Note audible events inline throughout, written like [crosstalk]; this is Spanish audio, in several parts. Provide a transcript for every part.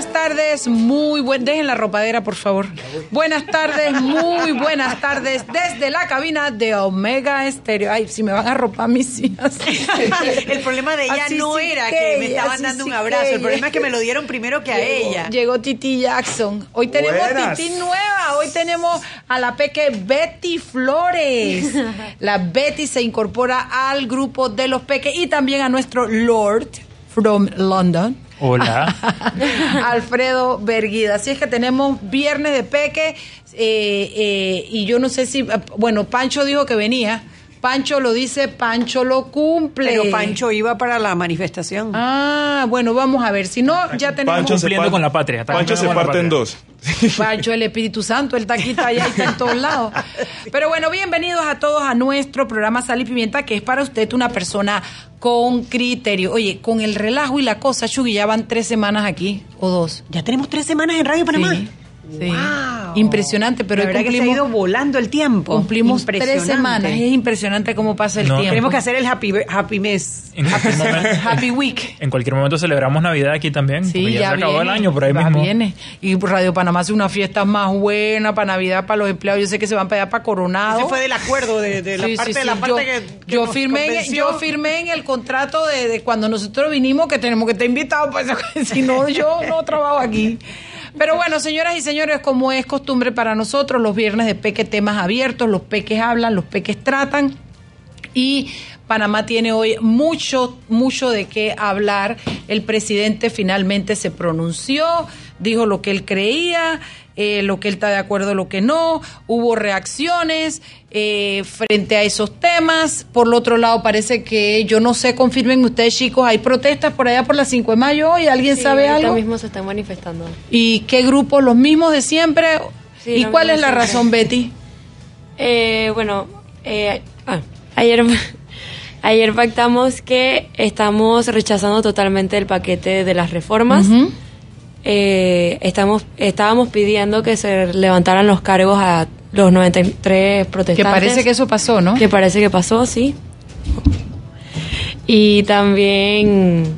Buenas tardes, muy buen. Dejen la ropadera, por favor. Buenas tardes, muy buenas tardes desde la cabina de Omega Estéreo. Ay, si me van a ropar mis hijas. el problema de ella Así no sí era que que me estaban así dando sí un abrazo. que El problema es que me lo dieron primero que a ella. Llegó Titi Jackson. Hoy tenemos Buenas. Titi nueva. Hoy tenemos a la peque Betty Flores. La Betty se incorpora al grupo de los peques y también a nuestro Lord from London. Hola. [laughs] Alfredo Berguida. Así es que tenemos viernes de peque eh, eh, y yo no sé si, bueno, Pancho dijo que venía. Pancho lo dice, Pancho lo cumple. Pero Pancho iba para la manifestación. Ah, bueno, vamos a ver. Si no, ya tenemos Pancho se Cumpliendo con la patria, Pancho se parte en dos. [laughs] Pancho, el Espíritu Santo, el taquito allá y está en todos lados. Pero bueno, bienvenidos a todos a nuestro programa Sal y Pimienta, que es para usted una persona con criterio. Oye, con el relajo y la cosa, Chugui, ya van tres semanas aquí, o dos. Ya tenemos tres semanas en Radio Panamá. Sí, sí. Wow. Impresionante, pero la verdad que se ha ido volando el tiempo. cumplimos tres semanas. Es impresionante cómo pasa el No, tiempo. Tenemos que hacer el happy, happy mes. En cualquier, momento, [laughs] Happy Week. en cualquier momento celebramos Navidad aquí también. Sí, ya, ya, se acabó viene, el año por ahí mismo. viene. Y Radio Panamá hace una fiesta más buena para Navidad, para los empleados. Yo sé que se van para allá para Coronado. Ese fue del acuerdo de, de la Sí, parte sí, de la sí. parte yo, que, que yo nos firmé convenció. yo firmé en el contrato de, de cuando nosotros vinimos que tenemos que estar invitados pues, [laughs] si no yo no trabajo aquí pero bueno señoras y señores como es costumbre para nosotros los viernes de peque temas abiertos los peques hablan los peques tratan y Panamá tiene hoy mucho, mucho de qué hablar. El presidente finalmente se pronunció, dijo lo que él creía, eh, lo que él está de acuerdo, lo que no. Hubo reacciones eh, frente a esos temas. Por el otro lado, parece que, yo no sé, confirmen ustedes chicos, hay protestas por allá por la 5 de mayo hoy. ¿Alguien Sí, sabe algo? mismo se están manifestando. ¿Y qué grupos? ¿Los mismos de siempre? Sí, ¿Y los cuál es mismos la razón, Betty? [laughs] Eh, bueno, eh, ah, ayer, [laughs] ayer pactamos que estamos rechazando totalmente el paquete de las reformas. Eh, estamos, estábamos pidiendo que se levantaran los cargos a los 93 Que protestantes. parece que eso pasó, ¿no? Que parece que pasó, sí. Y también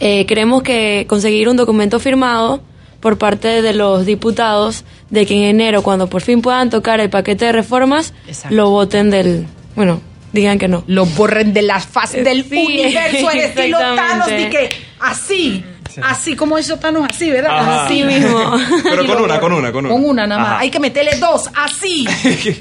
eh, queremos que conseguir un documento firmado por parte de los diputados de que en enero, cuando por fin puedan tocar el paquete de reformas, Exacto. lo voten del... Bueno, digan que no. lo borren de la faz del Sí, [laughs] universo al estilo Thanos y que así, así como hizo Thanos, así, ¿verdad? Ajá. Así mismo. Pero con [laughs] una, con una, con una. Con una nada más. Ajá. Hay que meterle dos, así. [laughs]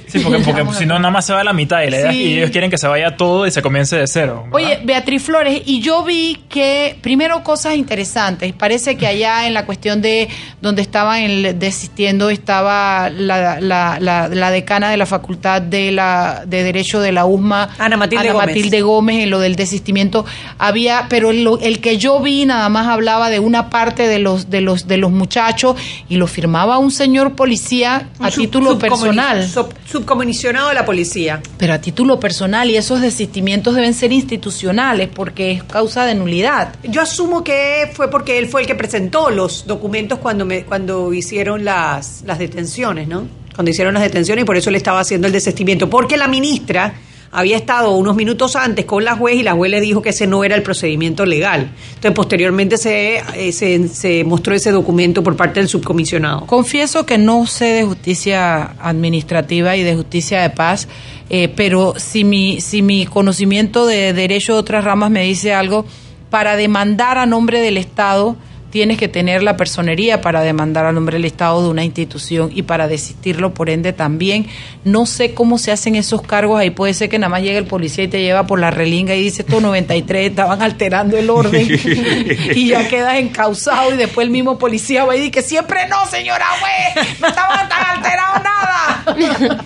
Sí, porque, porque si no, nada más se va a la mitad y, la Sí. y ellos quieren que se vaya todo y se comience de cero. ¿verdad? Oye, Beatriz Flores, y yo vi que, primero, cosas interesantes. Parece que allá en la cuestión de donde estaban el- desistiendo estaba la, la, la, la decana de la Facultad de, la, de Derecho de la USMA, Ana Matilde Gómez. Matilde Gómez, en lo del desistimiento. Había, pero el que yo vi nada más hablaba de una parte de los, de los, de los muchachos y lo firmaba un señor policía a sub- título personal. sub- subcomisionado de la policía. Pero a título personal y esos desistimientos deben ser institucionales porque es causa de nulidad. Yo asumo que fue porque él fue el que presentó los documentos cuando me, cuando hicieron las, las detenciones, ¿no? Cuando hicieron las detenciones y por eso le estaba haciendo el desestimiento. Porque la ministra había estado unos minutos antes con la juez y la juez le dijo que ese no era el procedimiento legal. Entonces, posteriormente se, eh, se, mostró ese documento por parte del subcomisionado. Confieso que no sé de justicia administrativa y de justicia de paz, eh, pero si mi, si mi conocimiento de derecho de otras ramas me dice algo, para demandar a nombre del Estado tienes que tener la personería para demandar a nombre del Estado de una institución y para desistirlo, por ende, también. No sé cómo se hacen esos cargos, ahí puede ser que nada más llegue el policía y te lleva por la relinga y dice, estos 93 estaban alterando el orden [laughs] y ya quedas encausado y después el mismo policía va y dice siempre no, señora juez, no estaban tan alterados nada.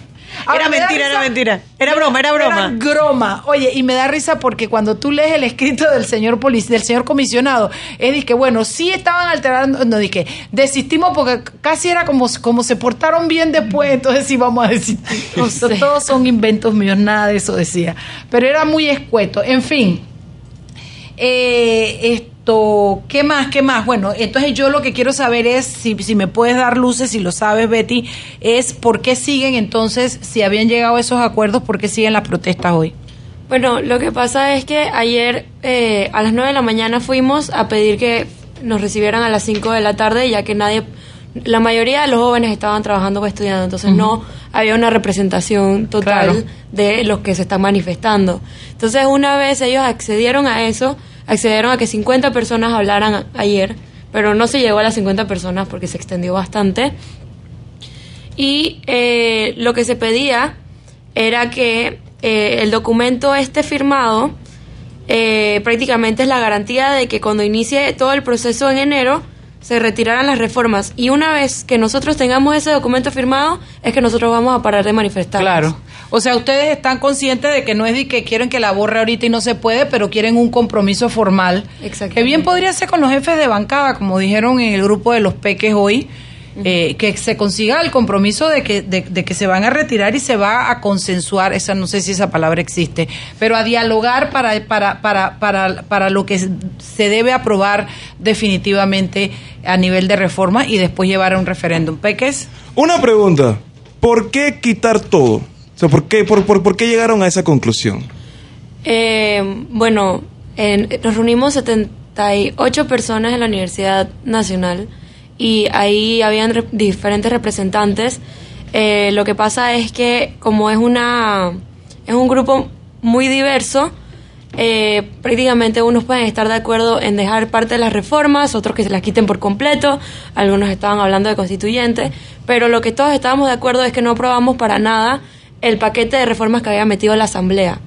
Ahora, Era me mentira, era mentira. Era broma, era broma. Era broma. Oye, y me da risa porque cuando tú lees el escrito del señor polic- del señor comisionado, es que, bueno, sí estaban alterando, no, dije, desistimos porque casi era como, como se portaron bien después, entonces sí vamos a desistir. [laughs] No sé. Todos son inventos míos, nada de eso decía. Pero era muy escueto. En fin. Eh, esto, ¿qué más? ¿Qué más? Bueno, entonces yo lo que quiero saber es, si, si me puedes dar luces, si lo sabes, Betty, es por qué siguen entonces, si habían llegado a esos acuerdos, por qué siguen las protestas hoy. Bueno, lo que pasa es que ayer eh, a las 9 de la mañana fuimos a pedir que nos recibieran a las 5 de la tarde, ya que nadie, la mayoría de los jóvenes estaban trabajando o estudiando, entonces no había una representación total Claro. de los que se están manifestando. Entonces, una vez ellos accedieron a eso, accedieron a que 50 personas hablaran ayer, pero no se llegó a las 50 personas porque se extendió bastante. Y eh, lo que se pedía era que eh, el documento este firmado eh, prácticamente es la garantía de que cuando inicie todo el proceso en enero se retiraran las reformas. Y una vez que nosotros tengamos ese documento firmado, es que nosotros vamos a parar de manifestar. Claro. O sea, ustedes están conscientes de que no es de que quieren que la borre ahorita y no se puede, pero quieren un compromiso formal. Exactamente. Que bien podría ser con los jefes de bancada, como dijeron en el grupo de los peques hoy, eh, que se consiga el compromiso de que, de, de que se van a retirar y se va a consensuar, esa no sé si esa palabra existe, pero a dialogar para, para, para, para, para lo que se debe aprobar definitivamente a nivel de reforma y después llevar a un referéndum. Peques. Una pregunta. ¿Por qué quitar todo? O sea, ¿por qué, por, por, por qué llegaron a esa conclusión? Eh, bueno, en- nos reunimos 78 personas en la Universidad Nacional y ahí habían re- diferentes representantes. Eh, lo que pasa es que como es una es un grupo muy diverso, eh, prácticamente unos pueden estar de acuerdo en dejar parte de las reformas, otros que se las quiten por completo, algunos estaban hablando de constituyentes, pero lo que todos estábamos de acuerdo es que no aprobamos para nada el paquete de reformas que había metido la Asamblea.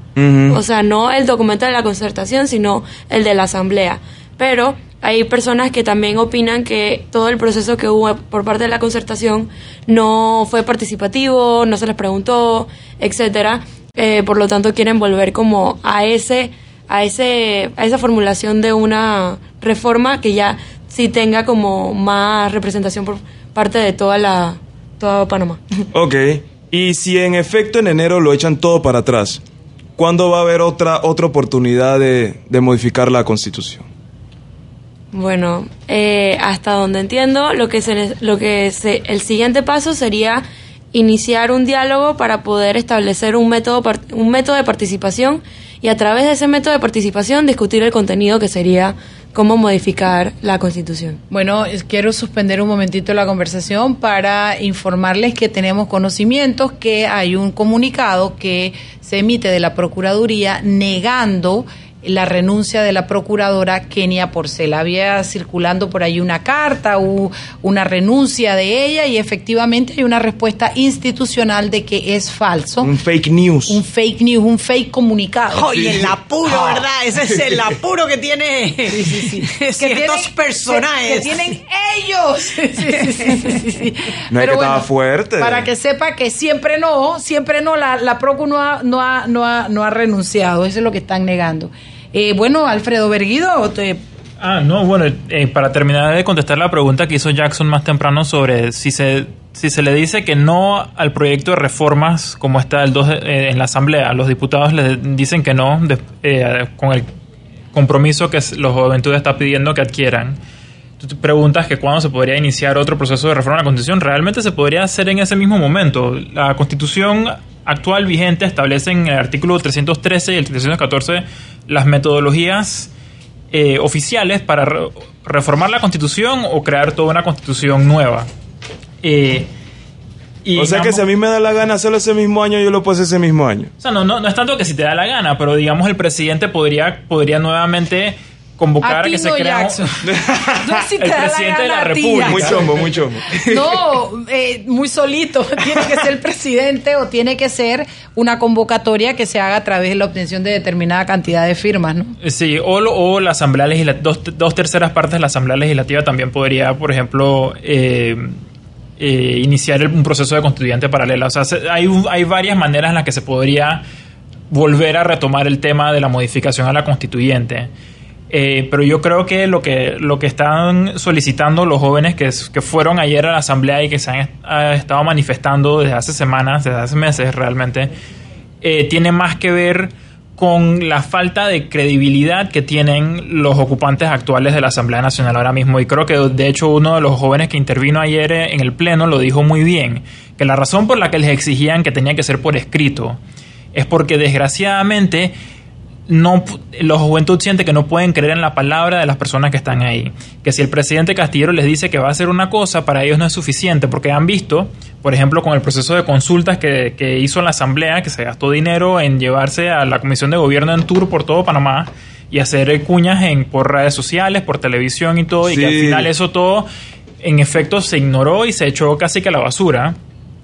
O sea, no el documento de la concertación, sino el de la Asamblea. Pero hay personas que también opinan que todo el proceso que hubo por parte de la concertación no fue participativo, no se les preguntó, etcétera. Eh, por lo tanto, quieren volver como a ese, a ese, a esa formulación de una reforma que ya sí tenga como más representación por parte de toda la, toda Panamá. [laughs] Ok. Y si en efecto en enero lo echan todo para atrás, ¿cuándo va a haber otra, otra oportunidad de, de modificar la constitución? Bueno, eh, hasta donde entiendo, lo que se, lo que se, el siguiente paso sería iniciar un diálogo para poder establecer un método, un método de participación y a través de ese método de participación discutir el contenido que sería cómo modificar la Constitución. Bueno, quiero suspender un momentito la conversación para informarles que tenemos conocimientos que hay un comunicado que se emite de la Procuraduría negando la renuncia de la procuradora Kenia Porcel. Había circulando por ahí una carta, u- una renuncia de ella y efectivamente hay una respuesta institucional de que es falso. Un fake news. Un fake news, un fake comunicado. Oye, el apuro, ¿verdad? Ese es el [laughs] apuro que tiene [laughs] ciertos tienen- personajes. Que, que tienen ellos. [laughs] Sí, sí, sí, sí, sí, sí. No es que estaba fuerte. Para que sepa que siempre no, siempre no, la, la Procu no ha, no, ha, no, ha, no ha renunciado. Eso es lo que están negando. Eh, bueno, Alfredo Berguido, Ah, no, bueno, eh, para terminar de contestar la pregunta que hizo Jackson más temprano sobre si se, si se le dice que no al proyecto de reformas como está el 2 de- eh, en la Asamblea, los diputados le dicen que no eh, con el compromiso que los Juventudes está pidiendo que adquieran. Tú preguntas que cuándo se podría iniciar otro proceso de reforma de la Constitución. Realmente se podría hacer en ese mismo momento. La Constitución actual vigente establece en el artículo 313 y el 314 las metodologías eh, oficiales para re- reformar la Constitución o crear toda una Constitución nueva. Eh, y o sea que si a mí me da la gana hacerlo ese mismo año, yo lo puedo hacer ese mismo año. o sea, no, no, no es tanto que si te da la gana, pero digamos el presidente podría, podría nuevamente convocar a a, que se crea [laughs] El presidente de la República. Muy chombo, muy chombo. No, eh, muy solito. [laughs] Tiene que ser el presidente o tiene que ser una convocatoria que se haga a través de la obtención de determinada cantidad de firmas, ¿no? Sí, o, lo- o la Asamblea Legislativa, dos, dos terceras partes de la Asamblea Legislativa también podría, por ejemplo, eh, eh, iniciar el- un proceso de constituyente paralela. O sea, se- hay, un- hay varias maneras en las que se podría volver a retomar el tema de la modificación a la constituyente. Eh, pero yo creo que lo que lo que están solicitando los jóvenes que, que fueron ayer a la asamblea y que se han est- ha estado manifestando desde hace semanas, desde hace meses realmente, eh, tiene más que ver con la falta de credibilidad que tienen los ocupantes actuales de la Asamblea Nacional ahora mismo. Y creo que de hecho uno de los jóvenes que intervino ayer en el Pleno lo dijo muy bien, que la razón por la que les exigían que tenía que ser por escrito es porque desgraciadamente no los juventud siente que no pueden creer en la palabra de las personas que están ahí. Que si el presidente Castillero les dice que va a hacer una cosa, para ellos no es suficiente, porque han visto, por ejemplo, con el proceso de consultas que, que hizo la Asamblea, que se gastó dinero en llevarse a la Comisión de Gobierno en tour por todo Panamá y hacer cuñas en, por redes sociales, por televisión y todo, y que al final eso todo, en efecto, se ignoró y se echó casi que a la basura.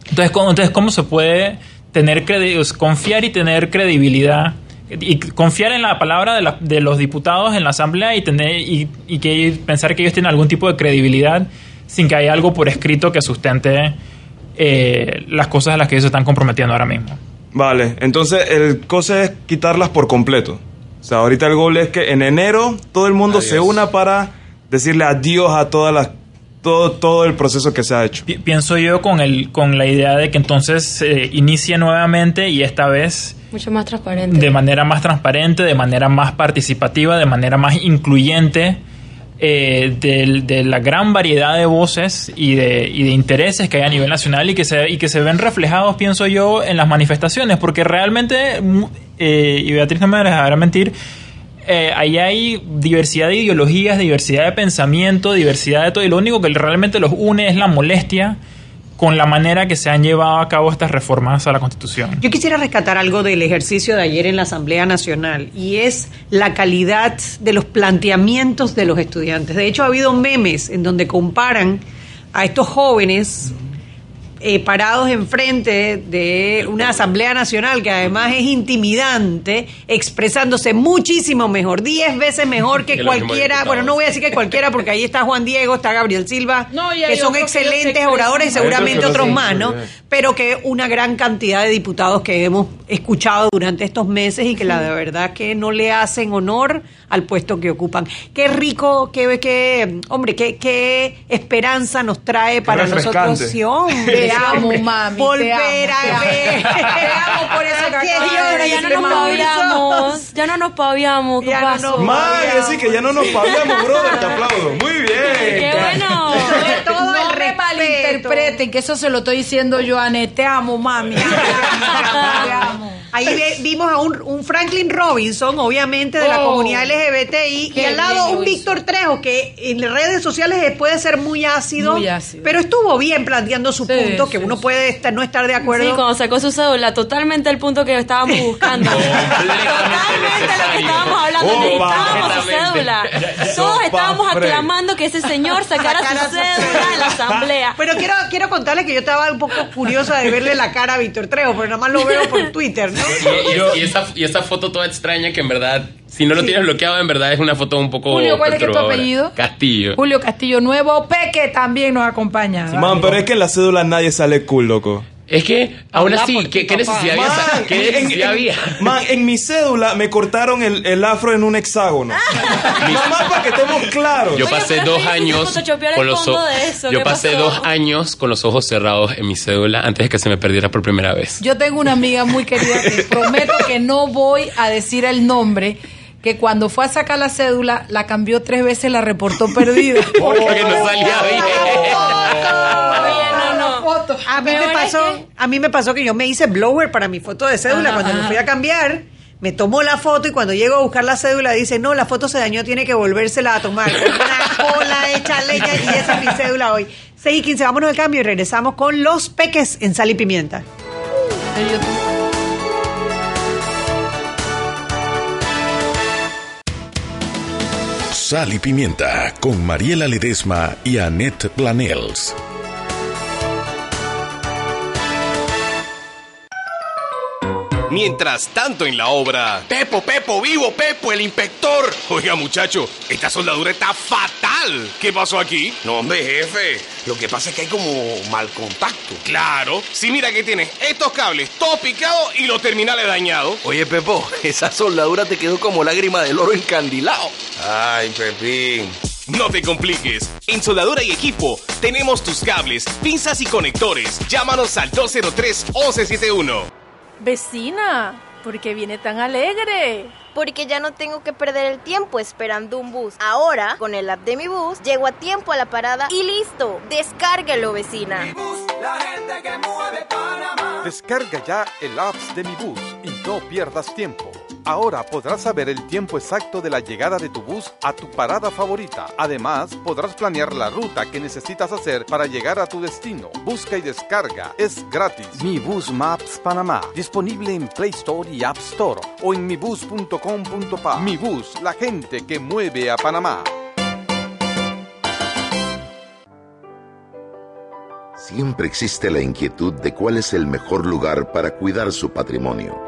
Entonces, ¿cómo, entonces, ¿cómo se puede tener confiar y tener credibilidad? Y confiar en la palabra de, la- de los diputados en la asamblea y tener y, y que pensar que ellos tienen algún tipo de credibilidad sin que haya algo por escrito que sustente eh, las cosas a las que ellos se están comprometiendo ahora mismo. Vale, entonces el cosa es quitarlas por completo. O sea, ahorita el gol es que en enero todo el mundo se una para decirle adiós a todas las todo, todo el proceso que se ha hecho. Pi- pienso yo con el con la idea de que entonces se inicie nuevamente y esta vez Mucho más transparente. de manera más transparente, de manera más participativa, de manera más incluyente eh, de, la gran variedad de voces y de, y de intereses que hay a nivel nacional y que, se, y que se ven reflejados, pienso yo, en las manifestaciones, porque realmente, eh, y Beatriz no me dejará mentir, eh, ahí hay diversidad de ideologías, diversidad de pensamiento, diversidad de todo, y lo único que realmente los une es la molestia con la manera que se han llevado a cabo estas reformas a la Constitución. Yo quisiera rescatar algo del ejercicio de ayer en la Asamblea Nacional y es la calidad de los planteamientos de los estudiantes. De hecho, ha habido memes en donde comparan a estos jóvenes eh, parados enfrente de una Asamblea Nacional que además es intimidante, expresándose muchísimo mejor, diez veces mejor que [laughs] cualquiera, bueno, no voy a decir que cualquiera porque ahí está Juan Diego, está Gabriel Silva, [laughs] No, que son que excelentes oradores y seguramente Otros más, ¿no? pero que una gran cantidad de diputados que hemos escuchado durante estos meses y que la de verdad que no le hacen honor al puesto que ocupan. Qué rico, qué, qué hombre, qué, qué esperanza nos trae para nosotros. Sí, [laughs] hombre, Te amo, mami, Volver a amo. ver. Te amo por eso que Pero ya no nos paviamos. Ya no nos paviamos. ¿Qué Ya no pasó? Man, así que ya no nos pagamos, brother, te aplaudo. Muy bien. ¡Qué bueno! Sobre todo me malinterpreten, que eso se lo estoy diciendo yo. Te amo, mami. [laughs] Te amo. Ahí vimos a un, un Franklin Robinson, obviamente de la Oh, comunidad LGBTI, y al lado un Víctor Trejo, que en las redes sociales puede ser muy ácido, Muy ácido. pero estuvo bien planteando su Sí, punto, que sí, uno sí. puede estar, no estar de acuerdo. Sí, cuando sacó su cédula, totalmente el punto que estábamos buscando. [laughs] totalmente lo que estábamos hablando. Opa. Necesitábamos su cédula. Todos estábamos aclamando que ese señor sacara Sacara su su cédula en la asamblea. Pero quiero, quiero contarles que yo estaba un poco curiosa de verle la cara a Víctor Trejo, pero nada más lo veo por Twitter, ¿no? Y, y- y esa, y esa foto toda extraña que en verdad, si no lo tienes bloqueado, en verdad es una foto un poco. Julio, ¿cuál es que tu apellido? Castillo. Julio Castillo Nuevo, Peque también nos acompaña. Man, pero es que en la cédula nadie sale cool, loco. Es que, aún así, por ¿qué, qué necesidad había? ¿Qué en- necesidad en- había? man, en mi cédula me cortaron el, el afro en un hexágono. Nada más para que estemos claros. Yo pasé dos años con los eso, Yo ¿qué pasé pasó? dos años con los ojos cerrados en mi cédula antes de que se me perdiera por primera vez. Yo tengo una amiga muy querida que [laughs] prometo que no voy a decir el nombre, que cuando fue a sacar la cédula la cambió tres veces, la reportó perdida. [laughs] Porque no salía bien. A mí, me es pasó, que- a mí me pasó que yo me hice blower para mi foto de cédula. Ajá, cuando me fui a cambiar, me tomó la foto y cuando llego a buscar la cédula dice, no, la foto se dañó, tiene que volvérsela a tomar. [laughs] Una cola hecha leña y esa es mi cédula hoy. 6 y 15, vámonos al cambio y regresamos con los peques en sal y pimienta. Sal y Pimienta con Mariela Ledesma y Annette Planels. Mientras tanto en la obra... Pepo, Pepo, vivo, Pepo, el inspector. Oiga muchacho, esta soldadura está fatal. ¿Qué pasó aquí? No, hombre, jefe. Lo que pasa es que hay como mal contacto. Claro, si mira que tienes estos cables todos picados y los terminales dañados. Oye, Pepo, [laughs] esa soldadura te quedó como lágrima del oro encandilado. Ay, Pepín. No te compliques. En Soldadura y Equipo tenemos tus cables, pinzas y conectores. Llámanos al 203-1171. Vecina, ¿por qué viene tan alegre? Porque ya no tengo que perder el tiempo esperando un bus. Ahora, con el app de mi bus, llego a tiempo a la parada y listo. Descárguelo, vecina. La gente que mueve Panamá. Descarga ya el apps de mi bus y no pierdas tiempo. Ahora podrás saber el tiempo exacto de la llegada de tu bus a tu parada favorita. Además, podrás planear la ruta que necesitas hacer para llegar a tu destino. Busca y descarga. Es gratis. Mi Bus Maps Panamá. Disponible en Play Store y App Store o en mibus.com.pa. Mi Bus, la gente que mueve a Panamá. Siempre existe la inquietud de cuál es el mejor lugar para cuidar su patrimonio.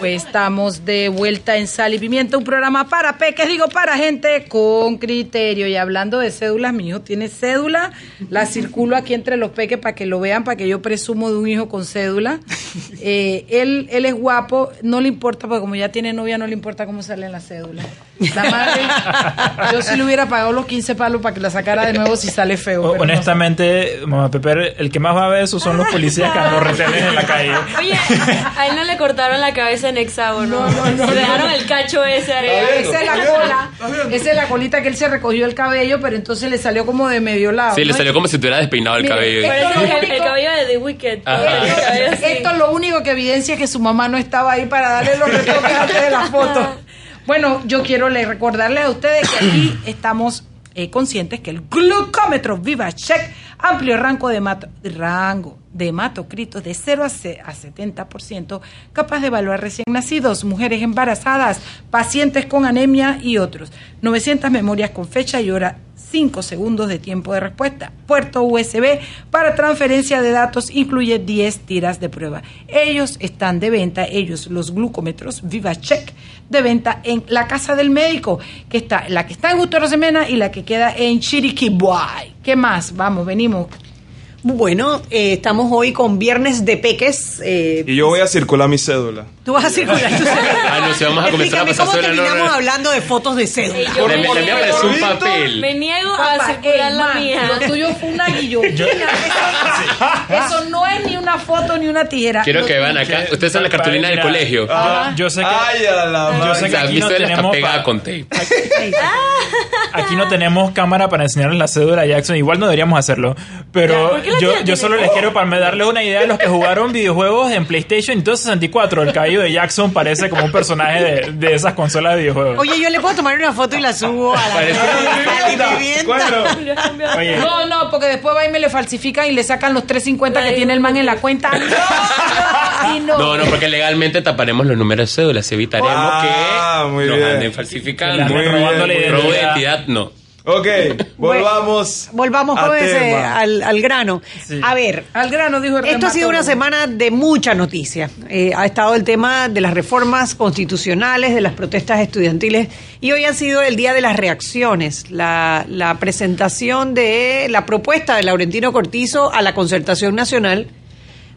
Pues estamos de vuelta en Sal y Pimienta, un programa para peques, digo para gente con criterio. Y hablando de cédulas, mi hijo tiene cédula, la circulo aquí entre los peques para que lo vean, para que yo presumo de un hijo con cédula. [laughs] Eh, él, él es guapo, no le importa, porque como ya tiene novia, no le importa cómo sale en la cédula. La madre, yo sí le hubiera pagado los 15 palos para que la sacara de nuevo si sale feo. no Honestamente, mamá Pepe, el que más va a ver eso son los policías que nos retenen en la calle. Oye, a él no le cortaron la cabeza en hexágono. No, no, no, Le dejaron no. el cacho ese arriba. Esa es la cola. Esa es la colita que él se recogió el cabello, pero entonces le salió como de medio lado. Sí, le salió como si tuviera despeinado el cabello. Parece el, el cabello de The Wicked. Cabello. Esto es lo único que evidencia que su mamá no estaba ahí para darle los retoques antes de la foto. Bueno, yo quiero le- recordarles a ustedes que aquí estamos eh, conscientes que el glucómetro Viva Check, amplio rango de rango de hematocritos de 0 a, ce- a 70%, capaz de evaluar recién nacidos, mujeres embarazadas, pacientes con anemia y otros. 900 memorias con fecha y hora 5 segundos de tiempo de respuesta. Puerto USB para transferencia de datos incluye 10 tiras de prueba. Ellos están de venta, ellos los glucómetros VivaCheck de venta en la casa del médico, que está la que está en Semena y la que queda en Chiriquí. ¿Qué más? Vamos, venimos. Bueno, eh, estamos hoy con Viernes de Peques. eh, Y yo voy a circular mi cédula. Tú vas a circular tu Ah, [laughs] no, si vamos a comenzar a pasar cómo cédula, terminamos no. hablando de fotos de cédula. Yo me un papel. Me niego a circular ey, la man, mía. Lo tuyo fue una guillotina. Eso, eso no es ni una foto ni una tijera. Quiero Lo que vean acá. Ustedes son la cartulina del colegio. Yo, yo sé que, Ay, a la yo sé que aquí no cédula está tenemos pegada con tape. aquí no tenemos cámara para enseñarles la cédula a Jackson. Igual no deberíamos hacerlo. Pero ¿por qué yo, yo solo les quiero para darles una idea de los que [laughs] jugaron videojuegos en PlayStation y todo 64. El cabello de Jackson parece como un personaje de, de esas consolas de videojuegos. Oye, yo le puedo tomar una foto y la subo a la. [laughs] [laughs] Oye, No, no, porque después va y me le falsifican y le sacan los 350 que tiene el man en la cuenta. No, no, porque legalmente taparemos los números de cédulas. Evitaremos Ah, que nos anden falsificando. robando la identidad, no. Ok, volvamos. Volvamos a al, al grano. Sí. A ver, Al grano, dijo el Esto ha sido una semana de mucha noticia. Eh, ha estado el tema de las reformas constitucionales, de las protestas estudiantiles y hoy ha sido el día de las reacciones, la, la presentación de la propuesta de Laurentino Cortizo a la concertación nacional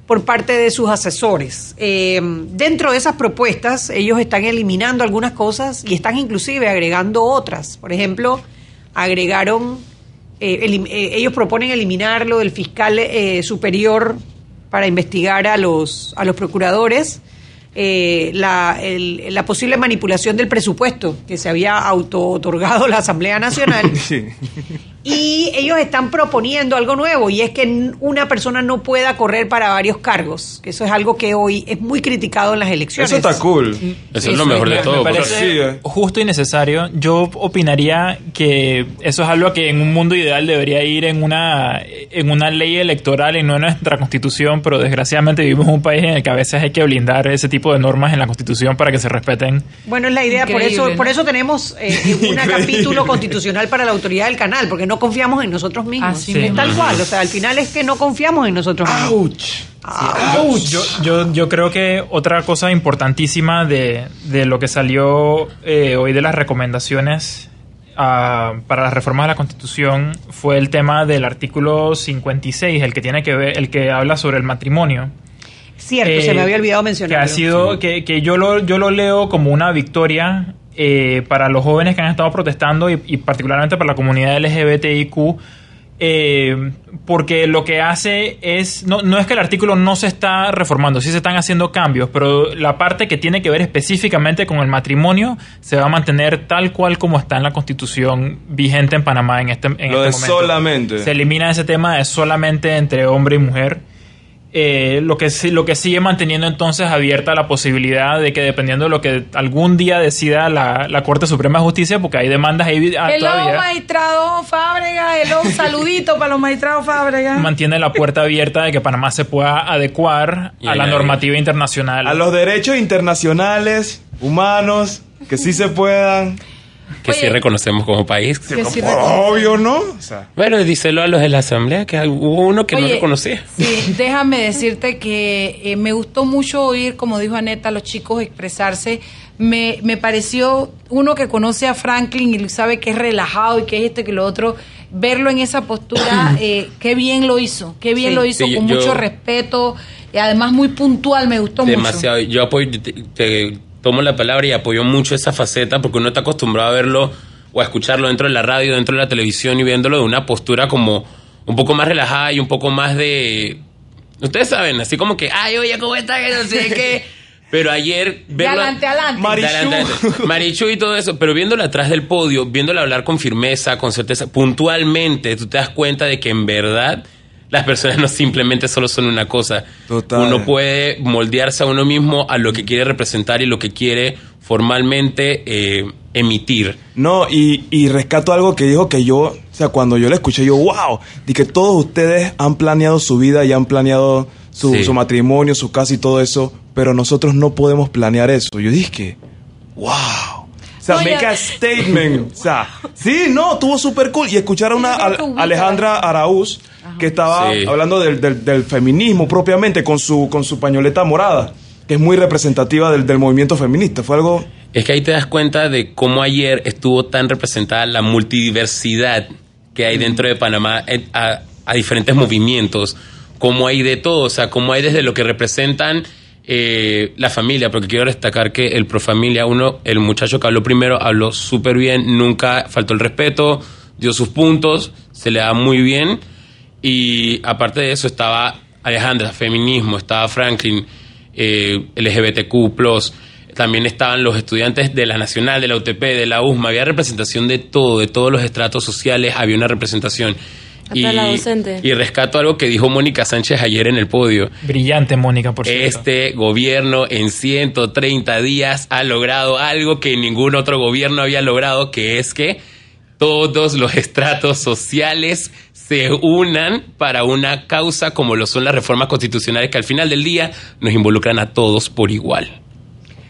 por parte de sus asesores. Eh, dentro de esas propuestas, ellos están eliminando algunas cosas y están inclusive agregando otras. Por ejemplo, agregaron, eh, eh, ellos proponen eliminar lo del fiscal eh, superior para investigar a los, a los procuradores. eh, la, el- la posible manipulación del presupuesto que se había auto-otorgado la Asamblea Nacional [laughs] Sí. Y ellos están proponiendo algo nuevo y es que una persona no pueda correr para varios cargos. Eso es algo que hoy es muy criticado en las elecciones. Eso está cool. Eso es lo mejor de me- todo. Me parece Sí, eh. justo y necesario. Yo opinaría que eso es algo que en un mundo ideal debería ir en una, en una ley electoral y no en nuestra constitución, pero desgraciadamente vivimos en un país en el que a veces hay que blindar ese tipo de normas en la constitución para que se respeten. Bueno, es la idea, por eso, ¿no? por eso tenemos eh, un [laughs] capítulo constitucional para la autoridad del canal, porque no confiamos en nosotros mismos. Así es tal cual, o sea, al final es que no confiamos en nosotros mismos. Yo, yo, yo, yo creo que otra cosa importantísima de, de lo que salió eh, hoy de las recomendaciones ah, para las reformas de la Constitución fue el tema del artículo 56, el que tiene que ver, el que habla sobre el matrimonio. Cierto, Eh, se me había olvidado Que mencionarlo. ha sido, que, que yo lo, yo lo leo como una victoria eh, para los jóvenes que han estado protestando y, y particularmente para la comunidad LGBTIQ. eh, porque lo que hace es, no, no es que el artículo no se está reformando, sí se están haciendo cambios, pero la parte que tiene que ver específicamente con el matrimonio se va a mantener tal cual como está en la constitución vigente en Panamá en este, en Lo este de momento. solamente. Se elimina ese tema de solamente entre hombre y mujer. Eh, lo, que, sí- lo que sigue manteniendo entonces abierta la posibilidad de que dependiendo de lo que algún día decida la, la Corte Suprema de Justicia, porque hay demandas ahí ah, Hello, todavía, magistrado Fábrega. Hello, [laughs] saludito para los magistrados Fábrega. mantiene la puerta abierta de que Panamá se pueda adecuar Y a la normativa internacional. A los derechos internacionales, humanos, que sí se puedan. Que sí Oye. reconocemos como país. Que sí Obvio, ¿no? O sea, Bueno, díselo a los de la asamblea, que hubo uno que no Oye, reconocía. Sí, déjame decirte que eh, me gustó mucho oír, como dijo Aneta, a los chicos expresarse. Me, me pareció uno que conoce a Franklin y sabe que es relajado y que es esto y que lo otro. Verlo en esa postura, [clears throat] eh, qué bien lo hizo, qué bien Sí, lo hizo, sí, con yo- mucho respeto y además muy puntual, me gustó Demasiado. Yo apoyo, te, te tomo la palabra y apoyo mucho esa faceta porque uno está acostumbrado a verlo o a escucharlo dentro de la radio, dentro de la televisión y viéndolo de una postura como un poco más relajada y un poco más de... Ustedes saben, así como que, ay, oye, ¿cómo está? Que no sé [laughs] qué. Pero ayer... mucho. De adelante, adelante. Marichu. De adelante, adelante. [laughs] Marichu y todo eso, pero viéndolo atrás del podio, viéndolo hablar con firmeza, con certeza, puntualmente, tú te das cuenta de que en verdad las personas no simplemente solo son una cosa. Total. Uno puede moldearse a uno mismo a lo que quiere representar y lo que quiere formalmente eh, emitir. No, y, y rescato algo que dijo que yo, o sea, cuando yo le escuché, yo, wow, de que todos ustedes han planeado su vida y han planeado su, Sí. su matrimonio, su casa y todo eso, pero nosotros no podemos planear eso. Yo dije, wow. O sea, No, make ya- a statement. O sea, sí, no, estuvo súper cool. Y escuchar a una Alejandra Araúz, que estaba Sí. hablando del, del- del feminismo propiamente, con su, con su pañoleta morada, que es muy representativa del, del movimiento feminista. Fue algo Es que ahí te das cuenta de cómo ayer estuvo tan representada la multidiversidad que hay dentro de Panamá eh, a, a diferentes movimientos, cómo hay de todo, o sea, cómo hay desde lo que representan eh, la familia, porque quiero destacar que el pro familia, uno, el muchacho que habló primero, habló súper bien, nunca faltó el respeto, dio sus puntos, se le da muy bien, y aparte de eso estaba Alejandra, feminismo, estaba Franklin, eh, LGBTQ+, también estaban los estudiantes de la Nacional, de la UTP, de la USMA, había representación de todo, de todos los estratos sociales, había una representación. Hasta la docente. y rescato algo que dijo Mónica Sánchez ayer en el podio. Brillante, Mónica, por cierto. Este gobierno en 130 días ha logrado algo que ningún otro gobierno había logrado, que es que todos los estratos sociales se unan para una causa como lo son las reformas constitucionales que al final del día nos involucran a todos por igual.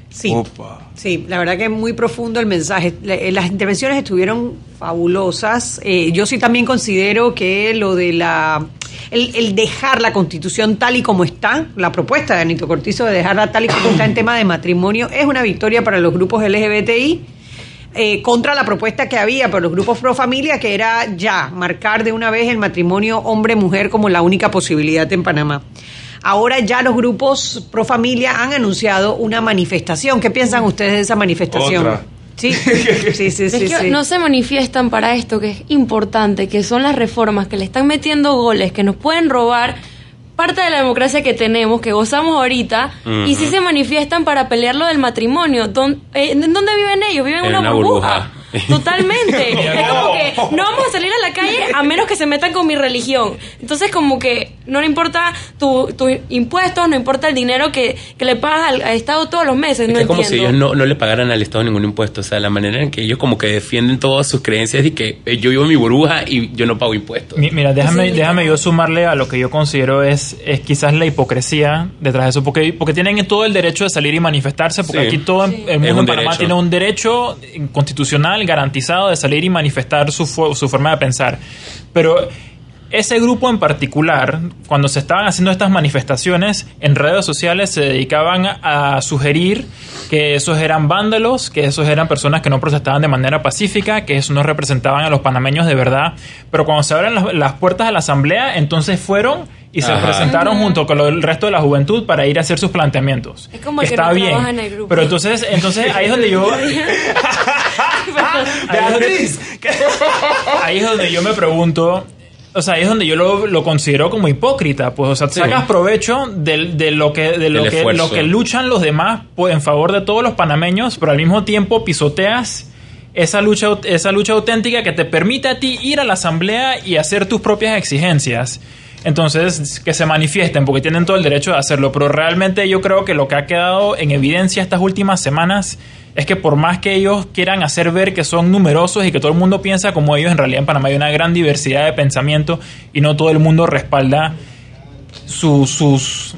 Sí. Opa. Sí, la verdad que es muy profundo el mensaje. Eh, Las intervenciones estuvieron fabulosas. Eh, yo sí también considero que lo de la el, el dejar la constitución tal y como está, la propuesta de Anito Cortizo de dejarla tal y como está en tema de matrimonio, es una victoria para los grupos LGBTI. eh, contra la propuesta que había por los grupos pro familia, que era ya marcar de una vez el matrimonio hombre-mujer como la única posibilidad en Panamá. Ahora ya los grupos pro familia han anunciado una manifestación. ¿Qué piensan ustedes de esa manifestación? Otra. Sí, sí, [laughs] sí, sí. Es que sí. no se manifiestan para esto que es importante, que son las reformas que le están metiendo goles, que nos pueden robar parte de la democracia que tenemos, que gozamos ahorita, y sí se manifiestan para pelear lo del matrimonio. ¿Dón- eh, ¿En dónde viven ellos? Viven en En una, una burbuja. burbuja. [laughs] Totalmente. [laughs] es como que no vamos a salir a la calle a menos que se metan con mi religión. Entonces, como que no le importa tus tu impuestos, no importa el dinero que, que le pagas al, al Estado todos los meses. Es, no que es como si entiendo. ellos no, no le pagaran al Estado ningún impuesto. O sea, la manera en que ellos como que defienden todas sus creencias y que eh, yo vivo en mi burbuja y yo no pago impuestos. Mi- Mira, déjame, déjame yo sumarle a lo que yo considero es, es quizás la hipocresía detrás de eso, porque, porque tienen todo el derecho de salir y manifestarse, porque Sí. aquí todo en- el mundo en Panamá derecho. tiene un derecho constitucional garantizado de salir y manifestar su, su forma de pensar. Pero ese grupo en particular, cuando se estaban haciendo estas manifestaciones en redes sociales, se dedicaban a sugerir que esos eran vándalos, que esos eran personas que no protestaban de manera pacífica, que eso no representaban a los panameños de verdad. Pero cuando se abren las, las puertas a la asamblea, entonces fueron y se Ajá. presentaron junto con lo- el resto de la juventud para ir a hacer sus planteamientos. Es como que el que está no bien. en el grupo. Pero entonces, entonces ahí es donde yo. [laughs] [laughs] [laughs] Ahí es donde yo me pregunto. O sea, ahí es donde yo lo, lo considero como hipócrita. Pues, o sea, Sí. sacas provecho de, de lo que, de lo que, lo que luchan los demás pues, en favor de todos los panameños, pero al mismo tiempo pisoteas esa lucha, esa lucha auténtica que te permite a ti ir a la asamblea y hacer tus propias exigencias. Entonces, que se manifiesten porque tienen todo el derecho de hacerlo, pero realmente yo creo que lo que ha quedado en evidencia estas últimas semanas es que por más que ellos quieran hacer ver que son numerosos y que todo el mundo piensa como ellos, en realidad en Panamá hay una gran diversidad de pensamiento y no todo el mundo respalda su- sus,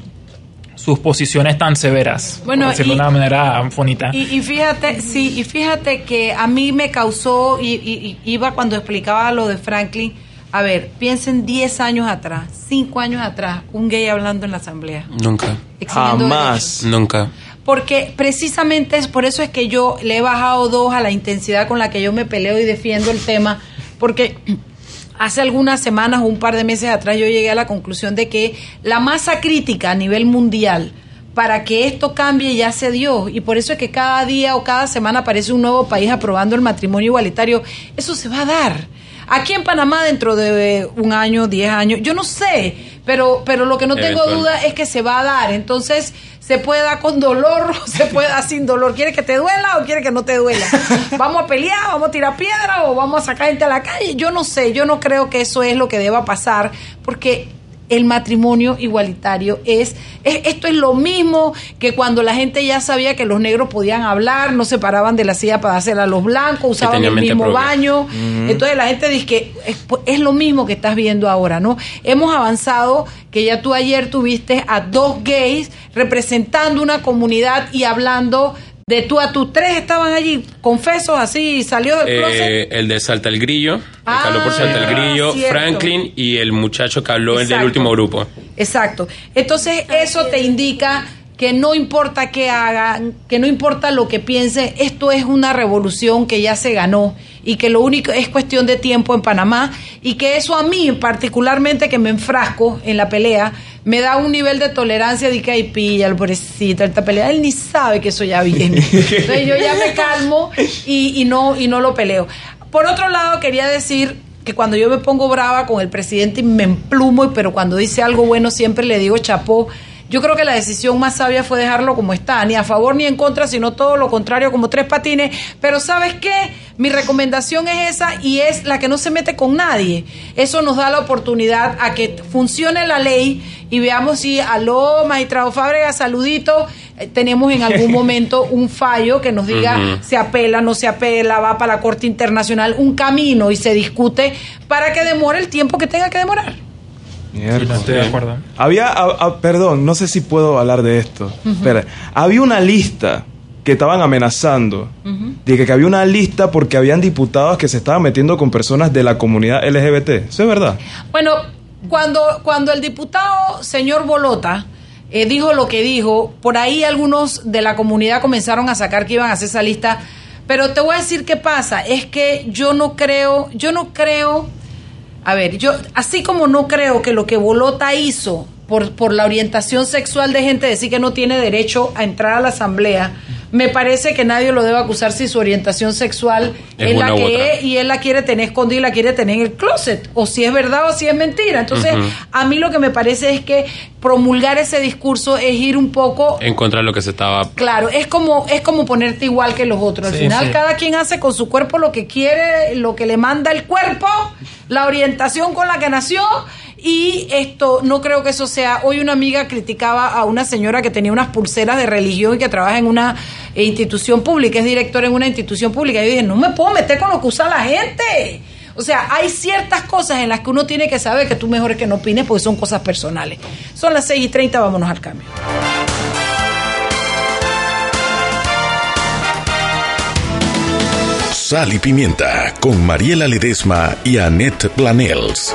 sus posiciones tan severas, Bueno, por decirlo y- de una manera bonita. Y, y fíjate, sí, y fíjate que a mí me causó, y, y- y iba cuando explicaba lo de Franklin, a ver, piensen 10 años atrás, 5 años atrás, un gay hablando en la asamblea. Nunca. Exigiendo Jamás. Nunca. Porque precisamente es por eso es que yo le he bajado dos a la intensidad con la que yo me peleo y defiendo el tema, porque [clears throat] hace algunas semanas o un par de meses atrás yo llegué a la conclusión de que la masa crítica a nivel mundial para que esto cambie ya se dio y por eso es que cada día o cada semana aparece un nuevo país aprobando el matrimonio igualitario. Eso se va a dar. Aquí en Panamá dentro de un año, diez años, yo no sé, pero, pero lo que no tengo duda es que se va a dar. Entonces, se puede dar con dolor o se [laughs] puede dar sin dolor. ¿Quiere que te duela o quiere que no te duela? [laughs] ¿Vamos a pelear, vamos a tirar piedra o vamos a sacar gente a la calle? Yo no sé, yo no creo que eso es lo que deba pasar porque el matrimonio igualitario es, es- esto es lo mismo que cuando la gente ya sabía que los negros podían hablar, no se paraban de la silla para hacerla a los blancos, usaban el mismo propia. baño. Entonces la gente dice que es, es lo mismo que estás viendo ahora, ¿no? Hemos avanzado, que ya tú ayer tuviste a dos gays representando una comunidad y hablando de tú a tú. Tres estaban allí, confesos, así, salió del closet. Eh, el de Salta el Grillo, el Ah, que habló por Salta el Grillo, cierto. Franklin y el muchacho que habló el del Exacto. último grupo. Exacto. Entonces, eso te indica que no importa qué hagan, que no importa lo que piensen, esto es una revolución que ya se ganó y que lo único es cuestión de tiempo en Panamá y que eso a mí particularmente que me enfrasco en la pelea me da un nivel de tolerancia de que ay pilla el pobrecito esta pelea él ni sabe que eso ya viene [laughs] entonces yo ya me calmo y, y no y no lo peleo por otro lado quería decir que cuando yo me pongo brava con el presidente y me emplumo, pero cuando dice algo bueno siempre le digo chapó. Yo creo que la decisión más sabia fue dejarlo como está, ni a favor ni en contra, sino todo lo contrario, como tres patines. Pero ¿sabes qué? Mi recomendación es esa y es la que no se mete con nadie. Eso nos da la oportunidad a que funcione la ley y veamos si, aló, magistrado Fábrega, saludito, eh, tenemos en algún [laughs] momento un fallo que nos diga se apela, no se apela, va para la Corte Internacional, un camino y se discute para que demore el tiempo que tenga que demorar. Miércoles. no estoy de acuerdo. Había, a- a- perdón, no sé si puedo hablar de esto. Espera, había una lista que estaban amenazando. De que, que había una lista porque habían diputados que se estaban metiendo con personas de la comunidad LGBT. ¿Eso es verdad? Bueno, cuando, cuando el diputado señor Bolota eh, dijo lo que dijo, por ahí algunos de la comunidad comenzaron a sacar que iban a hacer esa lista. Pero te voy a decir qué pasa, es que yo no creo, yo no creo, a ver, yo así como no creo que lo que Bolota hizo por, por la orientación sexual de gente decir que no tiene derecho a entrar a la asamblea, me parece que nadie lo debe acusar si su orientación sexual Es es, la otra. que es y él la quiere tener escondida y la quiere tener en el closet, o si es verdad o si es mentira. Entonces, a mí lo que me parece es que promulgar ese discurso es ir un poco En contra de lo que se estaba. Claro, es como es como ponerte igual que los otros. Al Sí, final sí. cada quien hace con su cuerpo lo que quiere, lo que le manda el cuerpo, la orientación con la que nació y esto no creo que eso sea. Hoy una amiga criticaba a una señora que tenía unas pulseras de religión y que trabaja en una institución pública, es directora en una institución pública. Y yo dije, no me puedo meter con lo que usa la gente. O sea, hay ciertas cosas en las que uno tiene que saber que tú mejor es que no opines porque son cosas personales. Son las 6 y 30, vámonos al cambio. Sal y Pimienta con Mariela Ledesma y Annette Planels.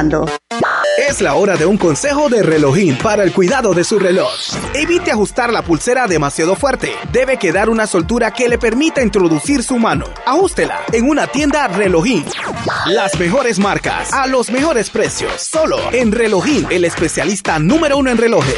Es la hora de un consejo de relojín para el cuidado de su reloj. Evite ajustar la pulsera demasiado fuerte. Debe quedar una soltura que le permita introducir su mano. Ajústela en una tienda relojín. Las mejores marcas a los mejores precios. Solo en relojín, el especialista número uno en relojes.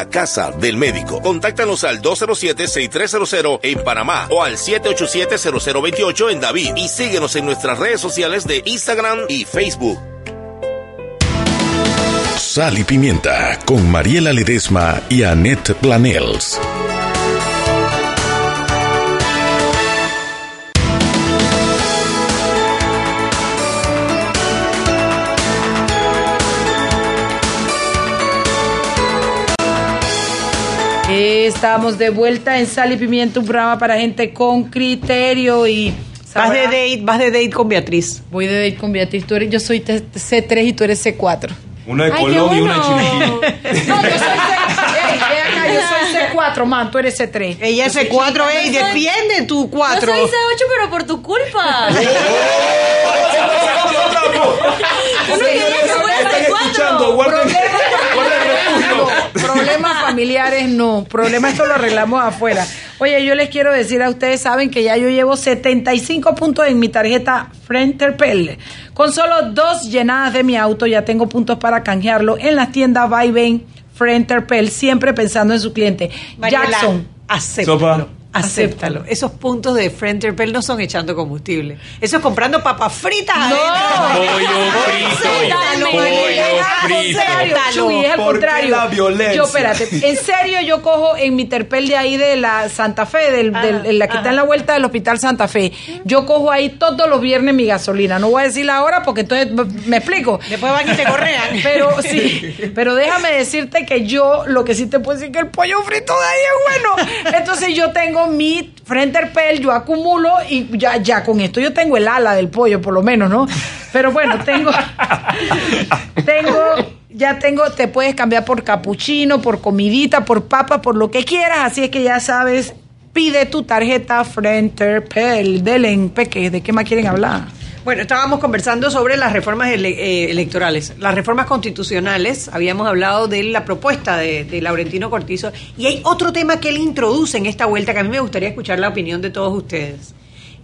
Casa del Médico. Contáctanos al 207-6300 en Panamá o al 787-0028 en David y síguenos en nuestras redes sociales de Instagram y Facebook. Sal y Pimienta con Mariela Ledesma y Annette Planels. Estamos de vuelta en Sal y Pimienta, un programa para gente con criterio y... Vas de date, vas de date con Beatriz. Voy de date con Beatriz. Tú eres, yo soy T- C3 y tú eres C4. Una de Ay, qué y una de. Chiriquí. No, yo soy C. Ey, ve acá, yo soy C4, man. Tú eres C3. Ella es C4, ey, defiende tu 4. Yo soy C8, pero por tu culpa. Tú no querías que fuera C4. Problemas familiares no, problemas esto lo arreglamos afuera. Oye, yo les quiero decir a ustedes, saben que ya yo llevo 75 puntos en mi tarjeta Frenterpel. Con solo dos llenadas de mi auto ya tengo puntos para canjearlo en las tiendas Vaivén Frenterpel, siempre pensando en su cliente. Mariela, Jackson, acéptalo. Acéptalo. Esos puntos de Frenterpel no son echando combustible. Eso es comprando papas fritas. No. adentro. Acéptalo, En serio, Chuy, es al ¿Por qué contrario. la violencia? Yo, espérate, en serio, yo cojo en mi terpel de ahí de la Santa Fe, del, del- en la que está en la vuelta del Hospital Santa Fe. Yo cojo ahí todos los viernes mi gasolina. No voy a decir la hora porque entonces me- me explico. Después van y te correan. Pero sí, pero déjame decirte que yo lo que sí te puedo decir que el pollo frito de ahí es bueno. Entonces yo tengo mi Frenterpel, yo acumulo y ya, ya con esto yo tengo el ala del pollo por lo menos, ¿no? Pero bueno, tengo [laughs] tengo ya tengo, te puedes cambiar por capuchino, por comidita, por papa, por lo que quieras, así es que ya sabes, pide tu tarjeta Frenterpel del Peque, ¿de qué más quieren hablar? Bueno, estábamos conversando sobre las reformas eh, electorales, las reformas constitucionales. Habíamos hablado de la propuesta de, Laurentino Cortizo. Y hay otro tema que él introduce en esta vuelta que a mí me gustaría escuchar la opinión de todos ustedes.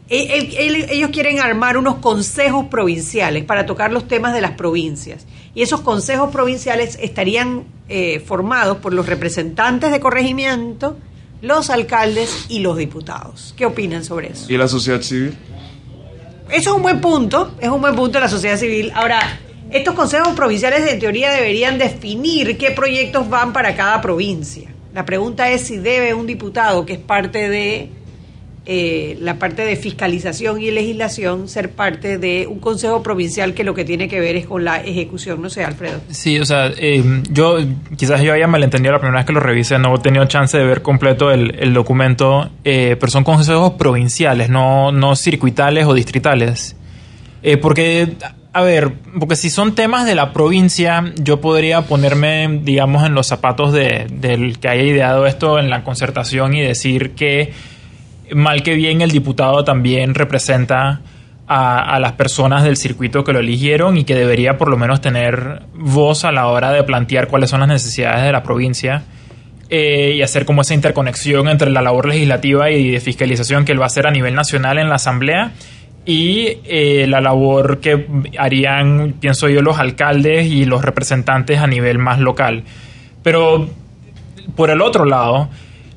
Él- ellos quieren armar unos consejos provinciales para tocar los temas de las provincias. Y esos consejos provinciales estarían eh, formados por los representantes de corregimiento, los alcaldes y los diputados. ¿Qué opinan sobre eso? ¿Y la sociedad civil? Eso es un buen punto, es un buen punto de la sociedad civil. Ahora, estos consejos provinciales en teoría deberían definir qué proyectos van para cada provincia. La pregunta es si debe un diputado, que es parte de eh, la parte de fiscalización y legislación, ser parte de un consejo provincial que lo que tiene que ver es con la ejecución. No sé, Alfredo. Sí, o sea, eh, yo quizás yo haya malentendido la primera vez que lo revisé, no he tenido chance de ver completo el, el documento, eh, pero son consejos provinciales, no, no circuitales o distritales. Eh, porque, a ver, porque si son temas de la provincia, yo podría ponerme, digamos, en los zapatos de, del que haya ideado esto en la concertación y decir que mal que bien el diputado también representa a, las personas del circuito que lo eligieron y que debería por lo menos tener voz a la hora de plantear cuáles son las necesidades de la provincia eh, y hacer como esa interconexión entre la labor legislativa y de fiscalización que él va a hacer a nivel nacional en la Asamblea y eh, la labor que harían, pienso yo, los alcaldes y los representantes a nivel más local. Pero por el otro lado,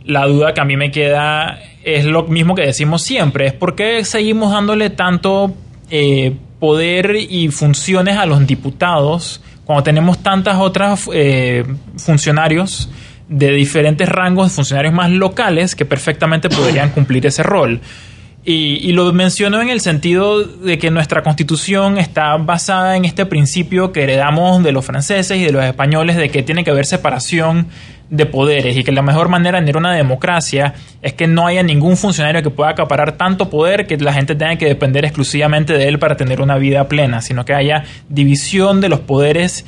la duda que a mí me queda es lo mismo que decimos siempre, es por qué seguimos dándole tanto eh, poder y funciones a los diputados cuando tenemos tantas otras eh, funcionarios de diferentes rangos, funcionarios más locales que perfectamente podrían [coughs] cumplir ese rol. Y, y lo menciono en el sentido de que nuestra constitución está basada en este principio que heredamos de los franceses y de los españoles de que tiene que haber separación de poderes y que la mejor manera de tener una democracia es que no haya ningún funcionario que pueda acaparar tanto poder que la gente tenga que depender exclusivamente de él para tener una vida plena, sino que haya división de los poderes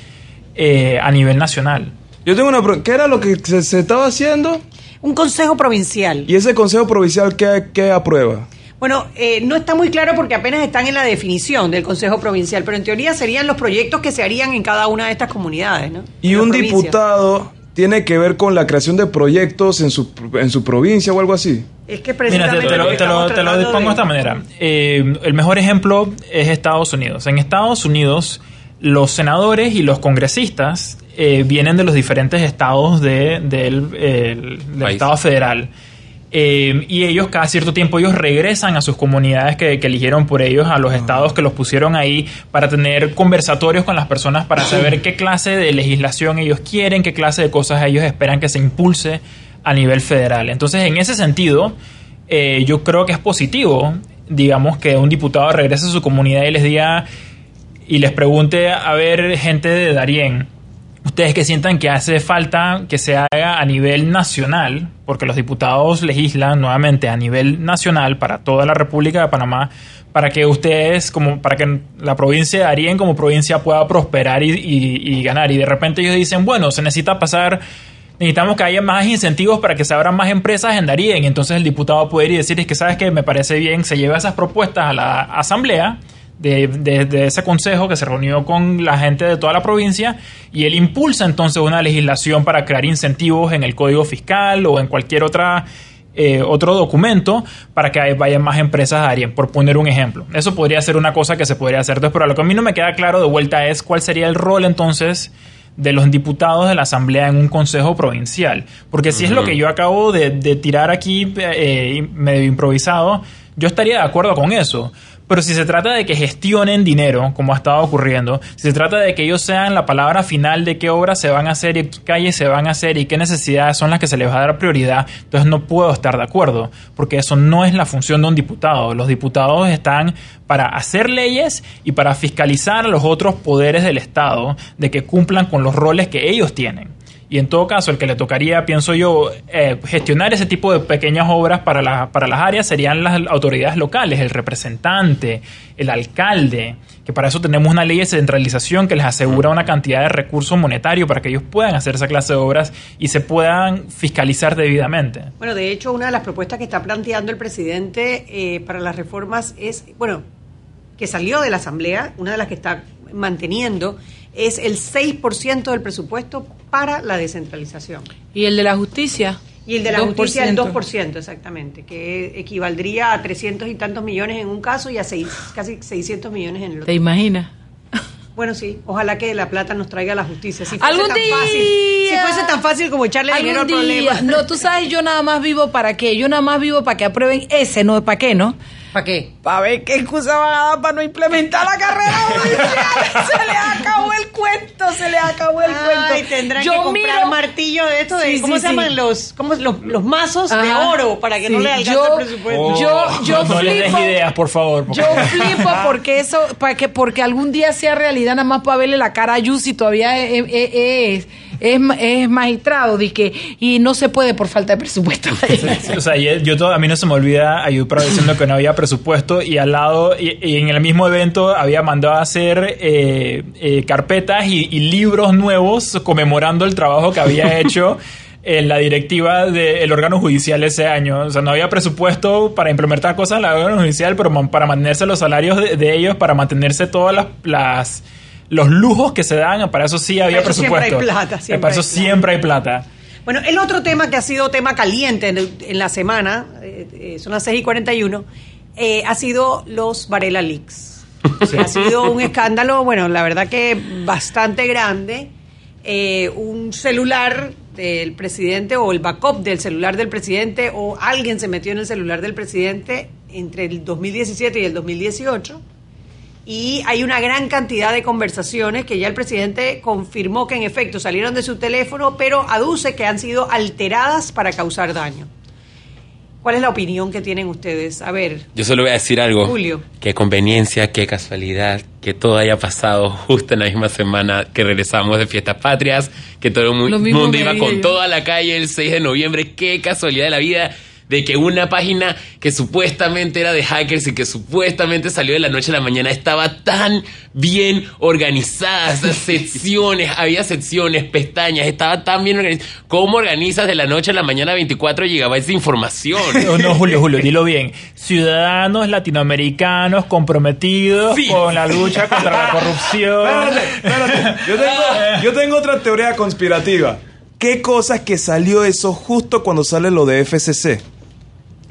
eh, a nivel nacional. Yo tengo una pregunta. ¿Qué era lo que se, se estaba haciendo? Un consejo provincial. ¿Y ese consejo provincial qué, qué aprueba? Bueno, eh, no está muy claro porque apenas están en la definición del Consejo Provincial, pero en teoría serían los proyectos que se harían en cada una de estas comunidades, ¿no? Y En un provincias. diputado tiene que ver con la creación de proyectos en su, en su provincia o algo así. Es que Mira, te, precisamente te lo, te lo- te lo pongo de esta manera. Eh, el mejor ejemplo es Estados Unidos. En Estados Unidos, los senadores y los congresistas eh, vienen de los diferentes estados de- del, el- del estado federal. Eh, y ellos cada cierto tiempo ellos regresan a sus comunidades que, que eligieron por ellos, a los estados que los pusieron ahí para tener conversatorios con las personas para saber qué clase de legislación ellos quieren, qué clase de cosas ellos esperan que se impulse a nivel federal. Entonces, en ese sentido, eh, yo creo que es positivo, digamos, que un diputado regrese a su comunidad y les diga y les pregunte, a ver, gente de Darién, ustedes que sientan que hace falta que se haga a nivel nacional, porque los diputados legislan nuevamente a nivel nacional para toda la República de Panamá, para que ustedes, como para que la provincia de Darién como provincia pueda prosperar y, y- y ganar. Y de repente ellos dicen, bueno, se necesita pasar, necesitamos que haya más incentivos para que se abran más empresas en Darién. Entonces el diputado puede ir y decir, es que sabes que me parece bien, se lleva esas propuestas a la asamblea de, de- de ese consejo que se reunió con la gente de toda la provincia y él impulsa entonces una legislación para crear incentivos en el código fiscal o en cualquier otra eh, otro documento para que vayan más empresas a Darien, por poner un ejemplo. Eso podría ser una cosa que se podría hacer. Entonces, pero lo que a mí no me queda claro de vuelta es cuál sería el rol entonces de los diputados de la Asamblea en un consejo provincial. Porque si es lo que yo acabo de, de tirar aquí eh, medio improvisado, yo estaría de acuerdo con eso. Pero si se trata de que gestionen dinero, como ha estado ocurriendo, si se trata de que ellos sean la palabra final de qué obras se van a hacer y qué calles se van a hacer y qué necesidades son las que se les va a dar prioridad, entonces no puedo estar de acuerdo, porque eso no es la función de un diputado. Los diputados están para hacer leyes y para fiscalizar a los otros poderes del Estado de que cumplan con los roles que ellos tienen. Y en todo caso, el que le tocaría, pienso yo, eh, gestionar ese tipo de pequeñas obras para, la- para las áreas serían las autoridades locales, el representante, el alcalde, que para eso tenemos una ley de centralización que les asegura una cantidad de recursos monetarios para que ellos puedan hacer esa clase de obras y se puedan fiscalizar debidamente. Bueno, de hecho, una de las propuestas que está planteando el presidente eh, para las reformas es, bueno, que salió de la Asamblea, una de las que está manteniendo, es el 6% del presupuesto para la descentralización. ¿Y el de la justicia? Y el de la 2%. justicia el 2%, exactamente, que equivaldría a 300 y tantos millones en un caso y a seis- casi 600 millones en el otro. ¿Te imaginas? Bueno, sí, ojalá que la plata nos traiga la justicia. Si fuese Algún tan día. fácil, si fuese tan fácil como echarle dinero al Algún día. problema. No, tú sabes, yo nada más vivo para qué. Yo nada más vivo para que aprueben ese, no para qué, ¿no? ¿Para qué? Para ver qué excusa van a dar para no implementar la carrera judicial. [laughs] se le acabó el cuento, se le acabó el Ay, cuento. tendrán Yo que comprar miro- martillo de esto de Sí, ¿cómo sí, se sí. llaman los cómo, los, los mazos de oro para que no le alcance yo- el presupuesto? yo- yo no, no les des flipo. ideas, por favor. porque- Yo [laughs] flipo porque eso, para que, porque algún día sea realidad, nada más para verle la cara a Yusi todavía es, es, es, es, es magistrado, dizque, y no se puede por falta de presupuesto. O sea, yo, yo todo- a mí no se me olvida Prado diciendo que no había presupuesto y al lado, y, y en el mismo evento había mandado a hacer eh, eh, carpetas y, y libros nuevos conmemorando el trabajo que había [laughs] hecho en la directiva del órgano judicial ese año. O sea, no había presupuesto para implementar cosas en el órgano judicial, pero para mantenerse los salarios de, de ellos, para mantenerse todas las... las los lujos que se dan, para eso sí había eso siempre hay presupuesto. plata, Eh, siempre para eso hay plata. siempre hay plata. Bueno, el otro tema que ha sido tema caliente en, en la semana, eh, eh, son las 6 y 41, eh, ha sido los Varela Leaks. Ha sido un escándalo, bueno, la verdad que bastante grande. Eh, un celular del presidente o el backup del celular del presidente o alguien se metió en el celular del presidente entre el 2017 y el 2018 y hay una gran cantidad de conversaciones que ya el presidente confirmó que en efecto salieron de su teléfono, pero aduce que han sido alteradas para causar daño. ¿Cuál es la opinión que tienen ustedes? A ver, Yo solo voy a decir algo. Julio. Qué conveniencia, qué casualidad que todo haya pasado justo en la misma semana que regresamos de fiestas patrias, que todo el mu- mundo iba con yo. toda la calle el 6 de noviembre. Qué casualidad de la vida de que una página que supuestamente era de hackers y que supuestamente salió de la noche a la mañana estaba tan bien organizada, [laughs] esas secciones, había secciones, pestañas, estaba tan bien organizada. ¿Cómo organizas de la noche a la mañana 24 gigabytes de información? No, no, Julio, Julio, dilo [laughs] bien. Ciudadanos latinoamericanos comprometidos con la lucha contra la [laughs] corrupción. Espérate, espérate. Yo tengo, yo tengo otra teoría conspirativa. ¿Qué cosa es que salió eso justo cuando sale lo de FCC?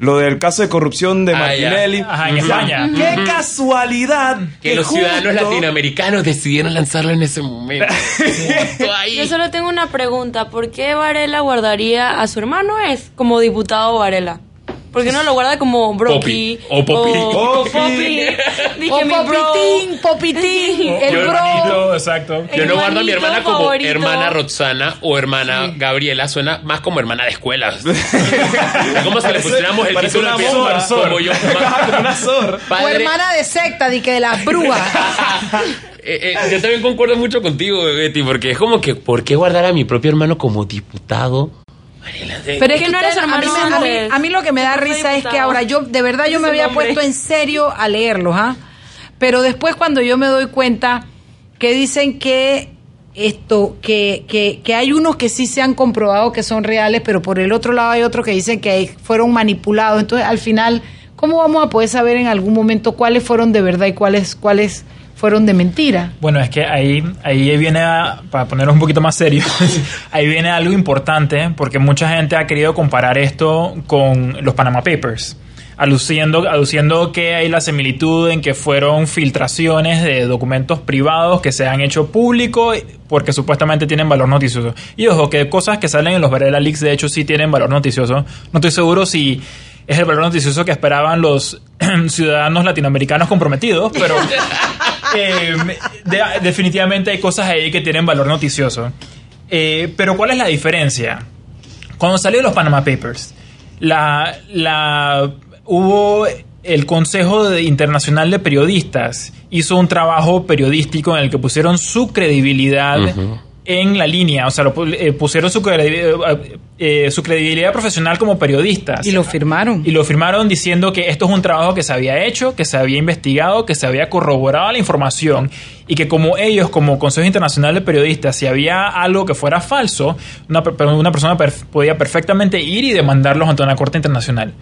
Lo del caso de corrupción de Ah, Martinelli. ya. Ajá, en España. Qué casualidad. Que los ciudadanos latinoamericanos decidieron lanzarlo en ese momento. [laughs] Ahí. Yo solo tengo una pregunta. ¿Por qué Varela guardaría a su hermano es como diputado Varela? ¿Por qué no lo guarda como Brocky? Popi. O Popi. O, Popi. Dije O mi. Popitín, Popitín, [laughs] el Yo- bro. Hermanito, exacto. Yo no guardo a mi hermana como favorito. hermana Roxana o hermana Gabriela. Suena más como hermana de escuela. [laughs] Es como si le pusiéramos el título una zorra, zorra. como yo. [laughs] Una zorra. Padre- hermana de secta, di que de las brujas. Eh, eh, yo también concuerdo mucho contigo, Betty, porque es como que, ¿por qué guardar a mi propio hermano como diputado? Pero es que no eres a mí, hermano me- a, mí, antes. a mí lo que me da risa es que ahora yo, de verdad, yo me había puesto en serio a leerlos, ¿ah? Pero después cuando yo me doy cuenta que dicen que esto, que, que, que hay unos que sí se han comprobado que son reales, pero por el otro lado hay otros que dicen que fueron manipulados. Entonces, al final, ¿cómo vamos a poder saber en algún momento cuáles fueron de verdad y cuáles, cuáles fueron de mentira? Bueno, es que ahí, ahí viene, a- para ponernos un poquito más serios, [laughs] ahí viene algo importante, porque mucha gente ha querido comparar esto con los Panama Papers, aluciendo, aduciendo que hay la similitud en que fueron filtraciones de documentos privados que se han hecho públicos porque supuestamente tienen valor noticioso. Y ojo, que cosas que salen en los Varela Leaks de hecho sí tienen valor noticioso. No estoy seguro si es el valor noticioso que esperaban los [clears throat] ciudadanos latinoamericanos comprometidos, pero [laughs] eh, de- definitivamente hay cosas ahí que tienen valor noticioso. Eh, pero ¿cuál es la diferencia? Cuando salieron los Panama Papers, la, la, hubo el Consejo de- Internacional de Periodistas hizo un trabajo periodístico en el que pusieron su credibilidad en la línea, o sea, lo eh, pusieron su, credi- eh, su credibilidad profesional como periodistas. Y lo firmaron. Y lo firmaron diciendo que esto es un trabajo que se había hecho, que se había investigado, que se había corroborado la información y que como ellos, como Consejo Internacional de Periodistas, si había algo que fuera falso, una, per- una persona podía perfectamente ir y demandarlos ante una corte internacional.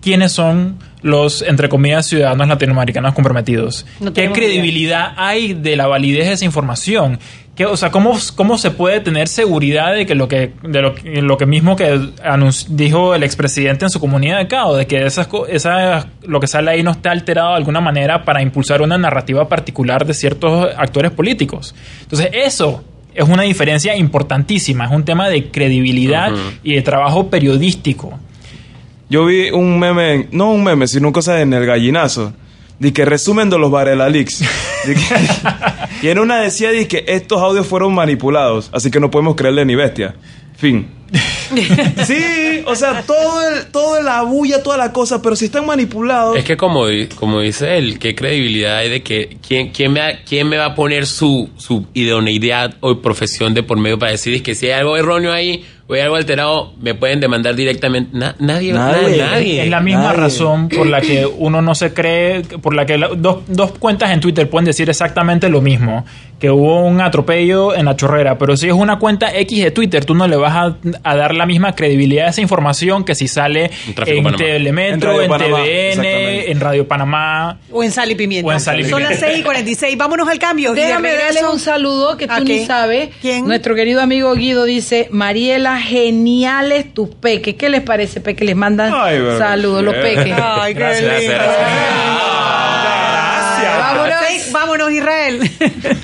¿Quiénes son los, entre comillas, ciudadanos latinoamericanos comprometidos? No ¿Qué credibilidad hay de la validez de esa información? ¿Qué, o sea, ¿cómo, ¿cómo se puede tener seguridad de que lo que, de lo, que- lo que mismo que dijo el expresidente en su comunicado, de que esas, co- esas, lo que sale ahí no está alterado de alguna manera para impulsar una narrativa particular de ciertos actores políticos? Entonces, eso es una diferencia importantísima, es un tema de credibilidad y de trabajo periodístico. Yo vi un meme, no un meme, sino cosa en el gallinazo. De que resumen de los Varela Leaks. De que- [laughs] y en una decía de que estos audios fueron manipulados, así que no podemos creerle ni bestia. Fin. [laughs] sí, o sea, todo el, toda la bulla, toda la cosa, pero si están manipulados. Es que como, como dice él, ¿qué credibilidad hay de que quién, quién, me, va- quién me va a poner su, su idoneidad o profesión de por medio para decir que si hay algo erróneo ahí o hay algo alterado, me pueden demandar directamente? Na- nadie, nadie, nadie. Es la misma razón por la que uno no se cree, por la que la- dos, dos cuentas en Twitter pueden decir exactamente lo mismo, que hubo un atropello en la chorrera, pero si es una cuenta X de Twitter, tú no le vas a, a dar la misma credibilidad a esa información que si sale en Panamá. Telemetro, En en, TVN, en Radio Panamá. O en sal y pimienta. O en sal y Son las pimienta. 6 y 46. Vámonos al cambio. Déjame darle un saludo que ¿A tú ni sabes. ¿Quién? Nuestro querido amigo Guido dice, Mariela, geniales tus peques. ¿Qué les parece, peque? Les mandan Ay, bebé. saludos, los peques. Ay, qué Gracias, lindo. Vámonos. Sí, Vámonos, Israel. [laughs]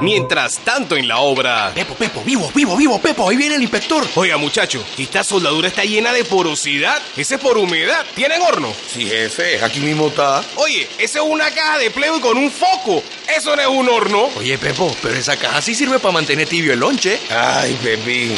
Mientras tanto en la obra. Pepo, Pepo, vivo, vivo, vivo, Pepo, ahí viene el inspector. Oiga, muchacho, esta soldadura está llena de porosidad. Ese es por humedad. ¿Tienen horno? Sí, jefe, aquí mismo está. Oye, eso es una caja de pleo y con un foco. Eso no es un horno. Oye, Pepo, pero esa caja sí sirve para mantener tibio el lonche. Ay, Pepín.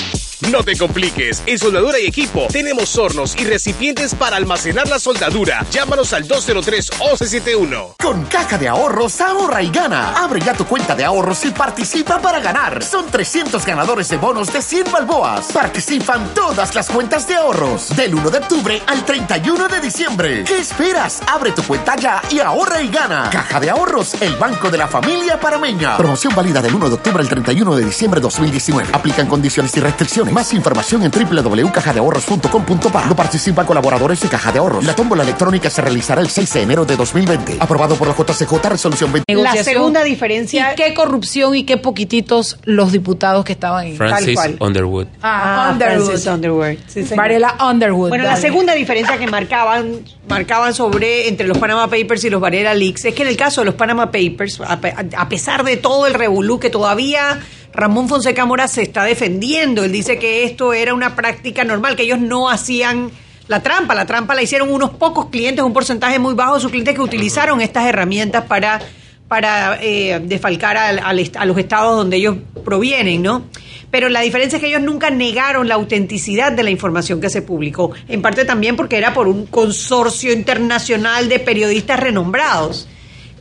No te compliques. En Soldadura y Equipo tenemos hornos y recipientes para almacenar la soldadura. Llámanos al 203-1171. Con caja de ahorros, ahorra y gana. Abre ya tu cuenta de ahorros y participa para ganar. Son 300 ganadores de bonos de 100 balboas. Participan todas las cuentas de ahorros. Del 1 de octubre al 31 de diciembre. ¿Qué esperas? Abre tu cuenta ya y ahorra y gana. Caja de ahorros, el banco de la familia parameña. Promoción válida del 1 de octubre al 31 de diciembre de 2019. Aplican condiciones y restricciones. Más información en www.cajadeahorros.com.pa. No participan colaboradores de Caja de Ahorros. La tómbola electrónica se realizará el 6 de enero de 2020. Aprobado por la JCJ Resolución 20. La segunda diferencia. ¿Y qué corrupción y qué poquititos los diputados que estaban ahí? Francis cual. Underwood. Ah, Underwood. Francis. Underwood. Sí. Varela Underwood. Bueno, la segunda diferencia que marcaban, marcaban sobre entre los Panama Papers y los Varela Leaks es que en el caso de los Panama Papers, a, a pesar de todo el revolú que todavía Ramón Fonseca Mora se está defendiendo, él dice que esto era una práctica normal, que ellos no hacían la trampa, la trampa la hicieron unos pocos clientes, un porcentaje muy bajo de sus clientes que utilizaron estas herramientas para para eh, al est- a los estados donde ellos provienen, ¿no? Pero la diferencia es que ellos nunca negaron la autenticidad de la información que se publicó, en parte también porque era por un consorcio internacional de periodistas renombrados.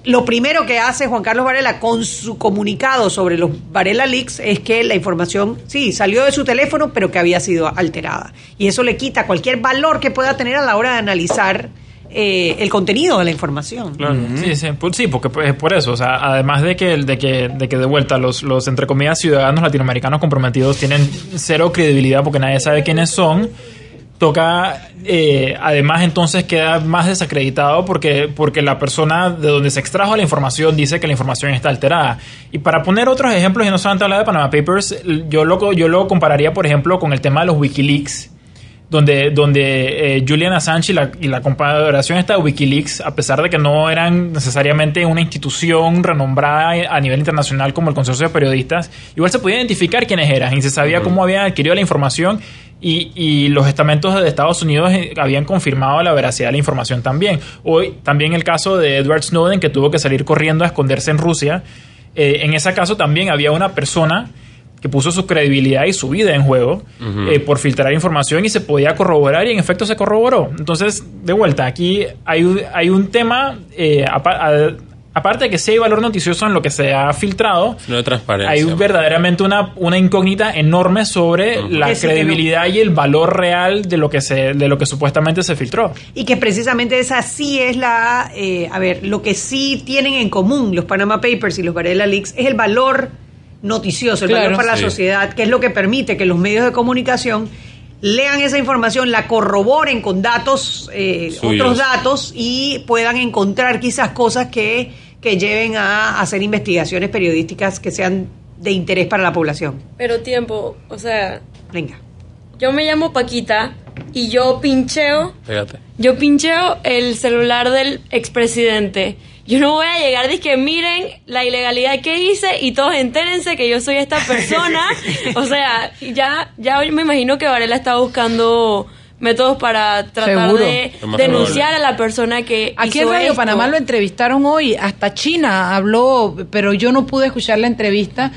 Lo primero que hace Juan Carlos Varela con su comunicado sobre los Varela Leaks es que la información, sí, salió de su teléfono, pero que había sido alterada. Y eso le quita cualquier valor que pueda tener a la hora de analizar eh, el contenido de la información. Claro. Sí, sí, pues, sí, porque pues, es por eso. O sea, además de que, de que, de que de vuelta los, los, entre comillas, ciudadanos latinoamericanos comprometidos tienen cero credibilidad porque nadie sabe quiénes son, toca, eh, además entonces queda más desacreditado porque, porque la persona de donde se extrajo la información dice que la información está alterada. Y para poner otros ejemplos, y no solamente hablar de Panama Papers, yo lo, yo lo compararía, por ejemplo, con el tema de los Wikileaks donde, donde eh, Julian Assange y la, y la confederación esta de Wikileaks, a pesar de que no eran necesariamente una institución renombrada a nivel internacional como el Consorcio de Periodistas, igual se podía identificar quiénes eran y se sabía cómo habían adquirido la información y, y los estamentos de Estados Unidos eh, habían confirmado la veracidad de la información también. Hoy también el caso de Edward Snowden que tuvo que salir corriendo a esconderse en Rusia. Eh, en ese caso también había una persona que puso su credibilidad y su vida en juego eh, por filtrar información y se podía corroborar y en efecto se corroboró. Entonces, de vuelta, aquí hay, un- hay un tema, eh, apa- a- aparte de que sí hay valor noticioso en lo que se ha filtrado, No de transparencia. hay verdaderamente una, una incógnita enorme sobre la no. credibilidad y el valor real de lo que se, de lo que supuestamente se filtró. Y que precisamente esa sí es la, eh, a ver, lo que sí tienen en común los Panama Papers y los Varela Leaks es el valor noticioso, el Claro. valor para Sí. la sociedad, que es lo que permite que los medios de comunicación lean esa información, la corroboren con datos, eh, otros datos y puedan encontrar quizás cosas que, que lleven a hacer investigaciones periodísticas que sean de interés para la población. Pero tiempo, o sea, Venga. yo me llamo Paquita y yo pincheo, Fíjate. yo pincheo el celular del expresidente. Yo no voy a llegar y que miren la ilegalidad que hice y todos entérense que yo soy esta persona. [laughs] o sea, ya, ya me imagino que Varela está buscando métodos para tratar Seguro. de denunciar a la persona que Aquí hizo en Radio esto. Panamá lo entrevistaron hoy, hasta China habló, pero yo no pude escuchar la entrevista,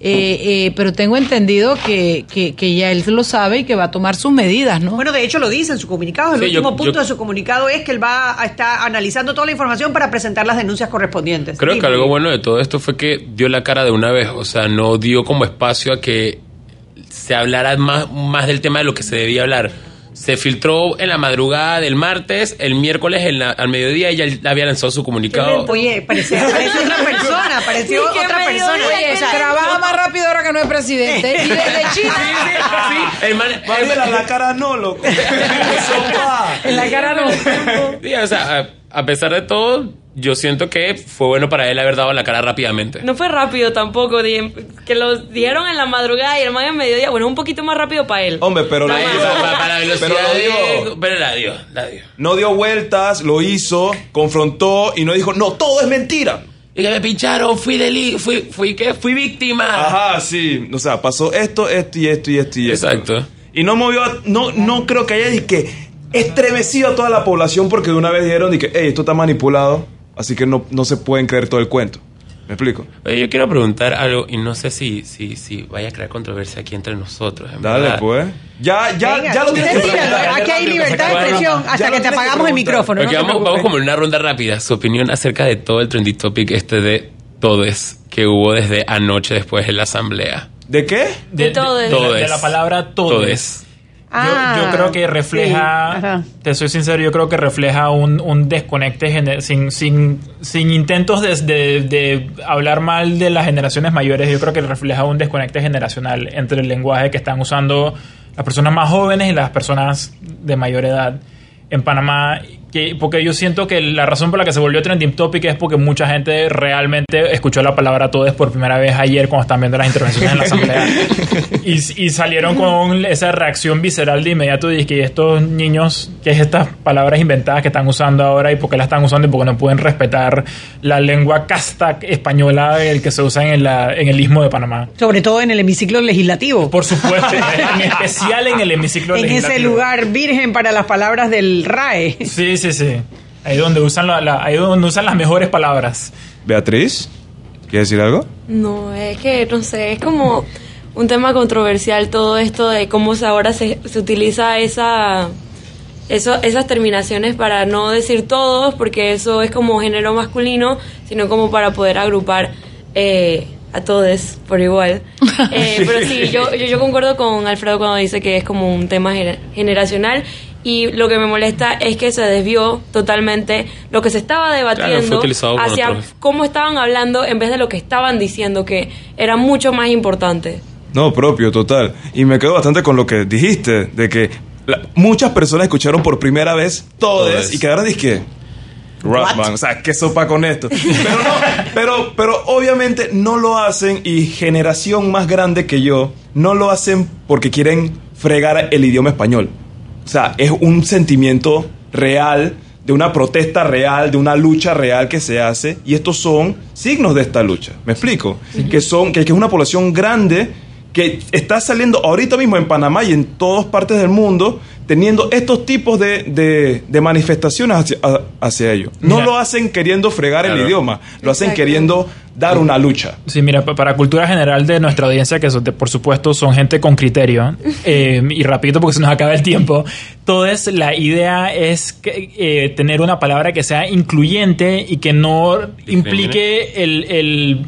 eh, eh, pero tengo entendido que, que, que ya él lo sabe y que va a tomar sus medidas, ¿no? Bueno, de hecho lo dice en su comunicado. El Sí, yo- último punto yo- de su comunicado es que él va a estar analizando toda la información para presentar las denuncias correspondientes. Creo Sí, que algo bueno de todo esto fue que dio la cara de una vez, o sea, no dio como espacio a que se hablara más, más del tema de lo que se debía hablar. Se filtró en la madrugada del martes, el miércoles en la- al mediodía ella había lanzado su comunicado. Oye, parecía, parecía otra persona, pareció Sí, otra persona. Oye, O sea, trabaja más rápido ahora que no es presidente. Y desde China. El man- Mariela, la cara no, loco. [laughs] En la cara no. Sí, o sea, a, a pesar de todo, yo siento que fue bueno para él haber dado la cara rápidamente. No fue rápido tampoco, que lo dijeron en la madrugada y el man en mediodía, bueno, un poquito más rápido para él. Hombre, pero lo Para, hizo. para- para la velocidad Pero lo de- dio. Pero la dio, la dio. No dio vueltas, lo hizo, confrontó y no dijo, no, todo es mentira. Y que me pincharon, fui deli fui, fui, ¿qué? Fui víctima. Ajá, sí. O sea, pasó esto, esto y esto y esto y esto. Exacto. Y no movió, a- no, no creo que haya ni que estremecido a toda la población porque de una vez dijeron que, hey, esto está manipulado, así que no, no se pueden creer todo el cuento. ¿Me explico? Oye, yo quiero preguntar algo y no sé si, si, si vaya a crear controversia aquí entre nosotros. en Dale, verdad. pues. Ya, ya, Venga, ya lo tienes que preguntar. Aquí hay libertad de expresión hasta que te apagamos el micrófono. Ok, no te vamos, vamos como en una ronda rápida. Su opinión acerca de todo el trendy topic este de todes que hubo desde anoche después de la asamblea. ¿De qué? De todes. De, la- Todes. de la palabra todes. Todes. Yo, Ah, yo creo que sí, refleja, ajá. te soy sincero, yo creo que refleja un, un desconecte sin, sin, sin intentos de, de- de hablar mal de las generaciones mayores, yo creo que refleja un desconecte generacional entre el lenguaje que están usando las personas más jóvenes y las personas de mayor edad en Panamá. Que, porque yo siento que la razón por la que se volvió trending topic es porque mucha gente realmente escuchó la palabra todes por primera vez ayer cuando están viendo las intervenciones en la asamblea [laughs] y, y salieron con esa reacción visceral de inmediato de que estos niños, que es estas palabras inventadas que están usando ahora y por qué las están usando y por qué no pueden respetar la lengua casta española el que se usa en, la- en el istmo de Panamá. Sobre todo en el hemiciclo legislativo. Por supuesto, en especial en el hemiciclo en ese legislativo. lugar virgen para las palabras del RAE. Sí, sí, sí. Ahí donde usan, la- la- ahí donde usan las mejores palabras. Beatriz, ¿quieres decir algo? No, es que, no sé, es como un tema controversial todo esto de cómo se- ahora se, se utiliza esa, eso, esas terminaciones para no decir todos, porque eso es como género masculino, sino como para poder agrupar eh, a todos por igual. [laughs] Eh, pero sí, yo, yo, yo concuerdo con Alfredo cuando dice que es como un tema gener- generacional. Y lo que me molesta es que se desvió totalmente lo que se estaba debatiendo utilizado por hacia cómo estaban hablando en vez de lo que estaban diciendo, que era mucho más importante. No, propio, total. Y me quedo bastante con lo que dijiste, de que la- muchas personas escucharon por primera vez Todes. y quedaron disque. Ratman, o sea, qué sopa con esto. [laughs] Pero no, pero, pero obviamente no lo hacen y generación más grande que yo no lo hacen porque quieren fregar el idioma español. O sea, es un sentimiento real, de una protesta real, de una lucha real que se hace, y estos son signos de esta lucha. ¿Me explico? Que son, que, que es una población grande que está saliendo ahorita mismo en Panamá y en todas partes del mundo teniendo estos tipos de, de- de manifestaciones hacia, hacia ellos. No Mira. lo hacen queriendo fregar el idioma, lo hacen Exacto. queriendo dar una lucha. Sí, mira, pa- para cultura general de nuestra audiencia, que son de- por supuesto son gente con criterio, [laughs] eh, y rapidito porque se nos acaba el tiempo, todo es, la idea es que, eh, tener una palabra que sea incluyente y que no implique el, el-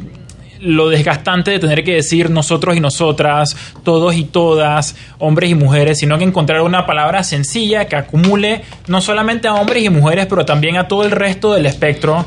lo desgastante de tener que decir nosotros y nosotras, todos y todas, hombres y mujeres, sino que encontrar una palabra sencilla que acumule no solamente a hombres y mujeres, pero también a todo el resto del espectro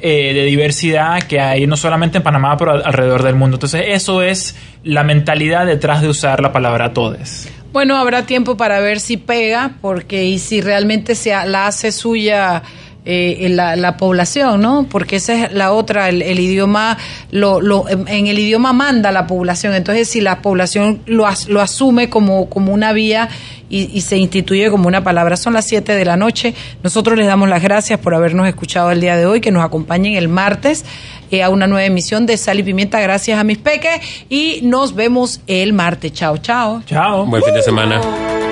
eh, de diversidad que hay no solamente en Panamá, pero al- alrededor del mundo. Entonces, eso es la mentalidad detrás de usar la palabra todes. Bueno, habrá tiempo para ver si pega, porque y si realmente se la hace suya eh, en la, la población, ¿no? Porque esa es la otra, el, el idioma, lo, lo, en, en el idioma manda la población. Entonces, si la población lo, as- lo asume como, como una vía y, y se instituye como una palabra, son las 7 de la noche. Nosotros les damos las gracias por habernos escuchado el día de hoy, que nos acompañen el martes eh, a una nueva emisión de Sal y Pimienta. Gracias a mis peques y nos vemos el martes. Chao, chao. Chao. Buen fin de semana.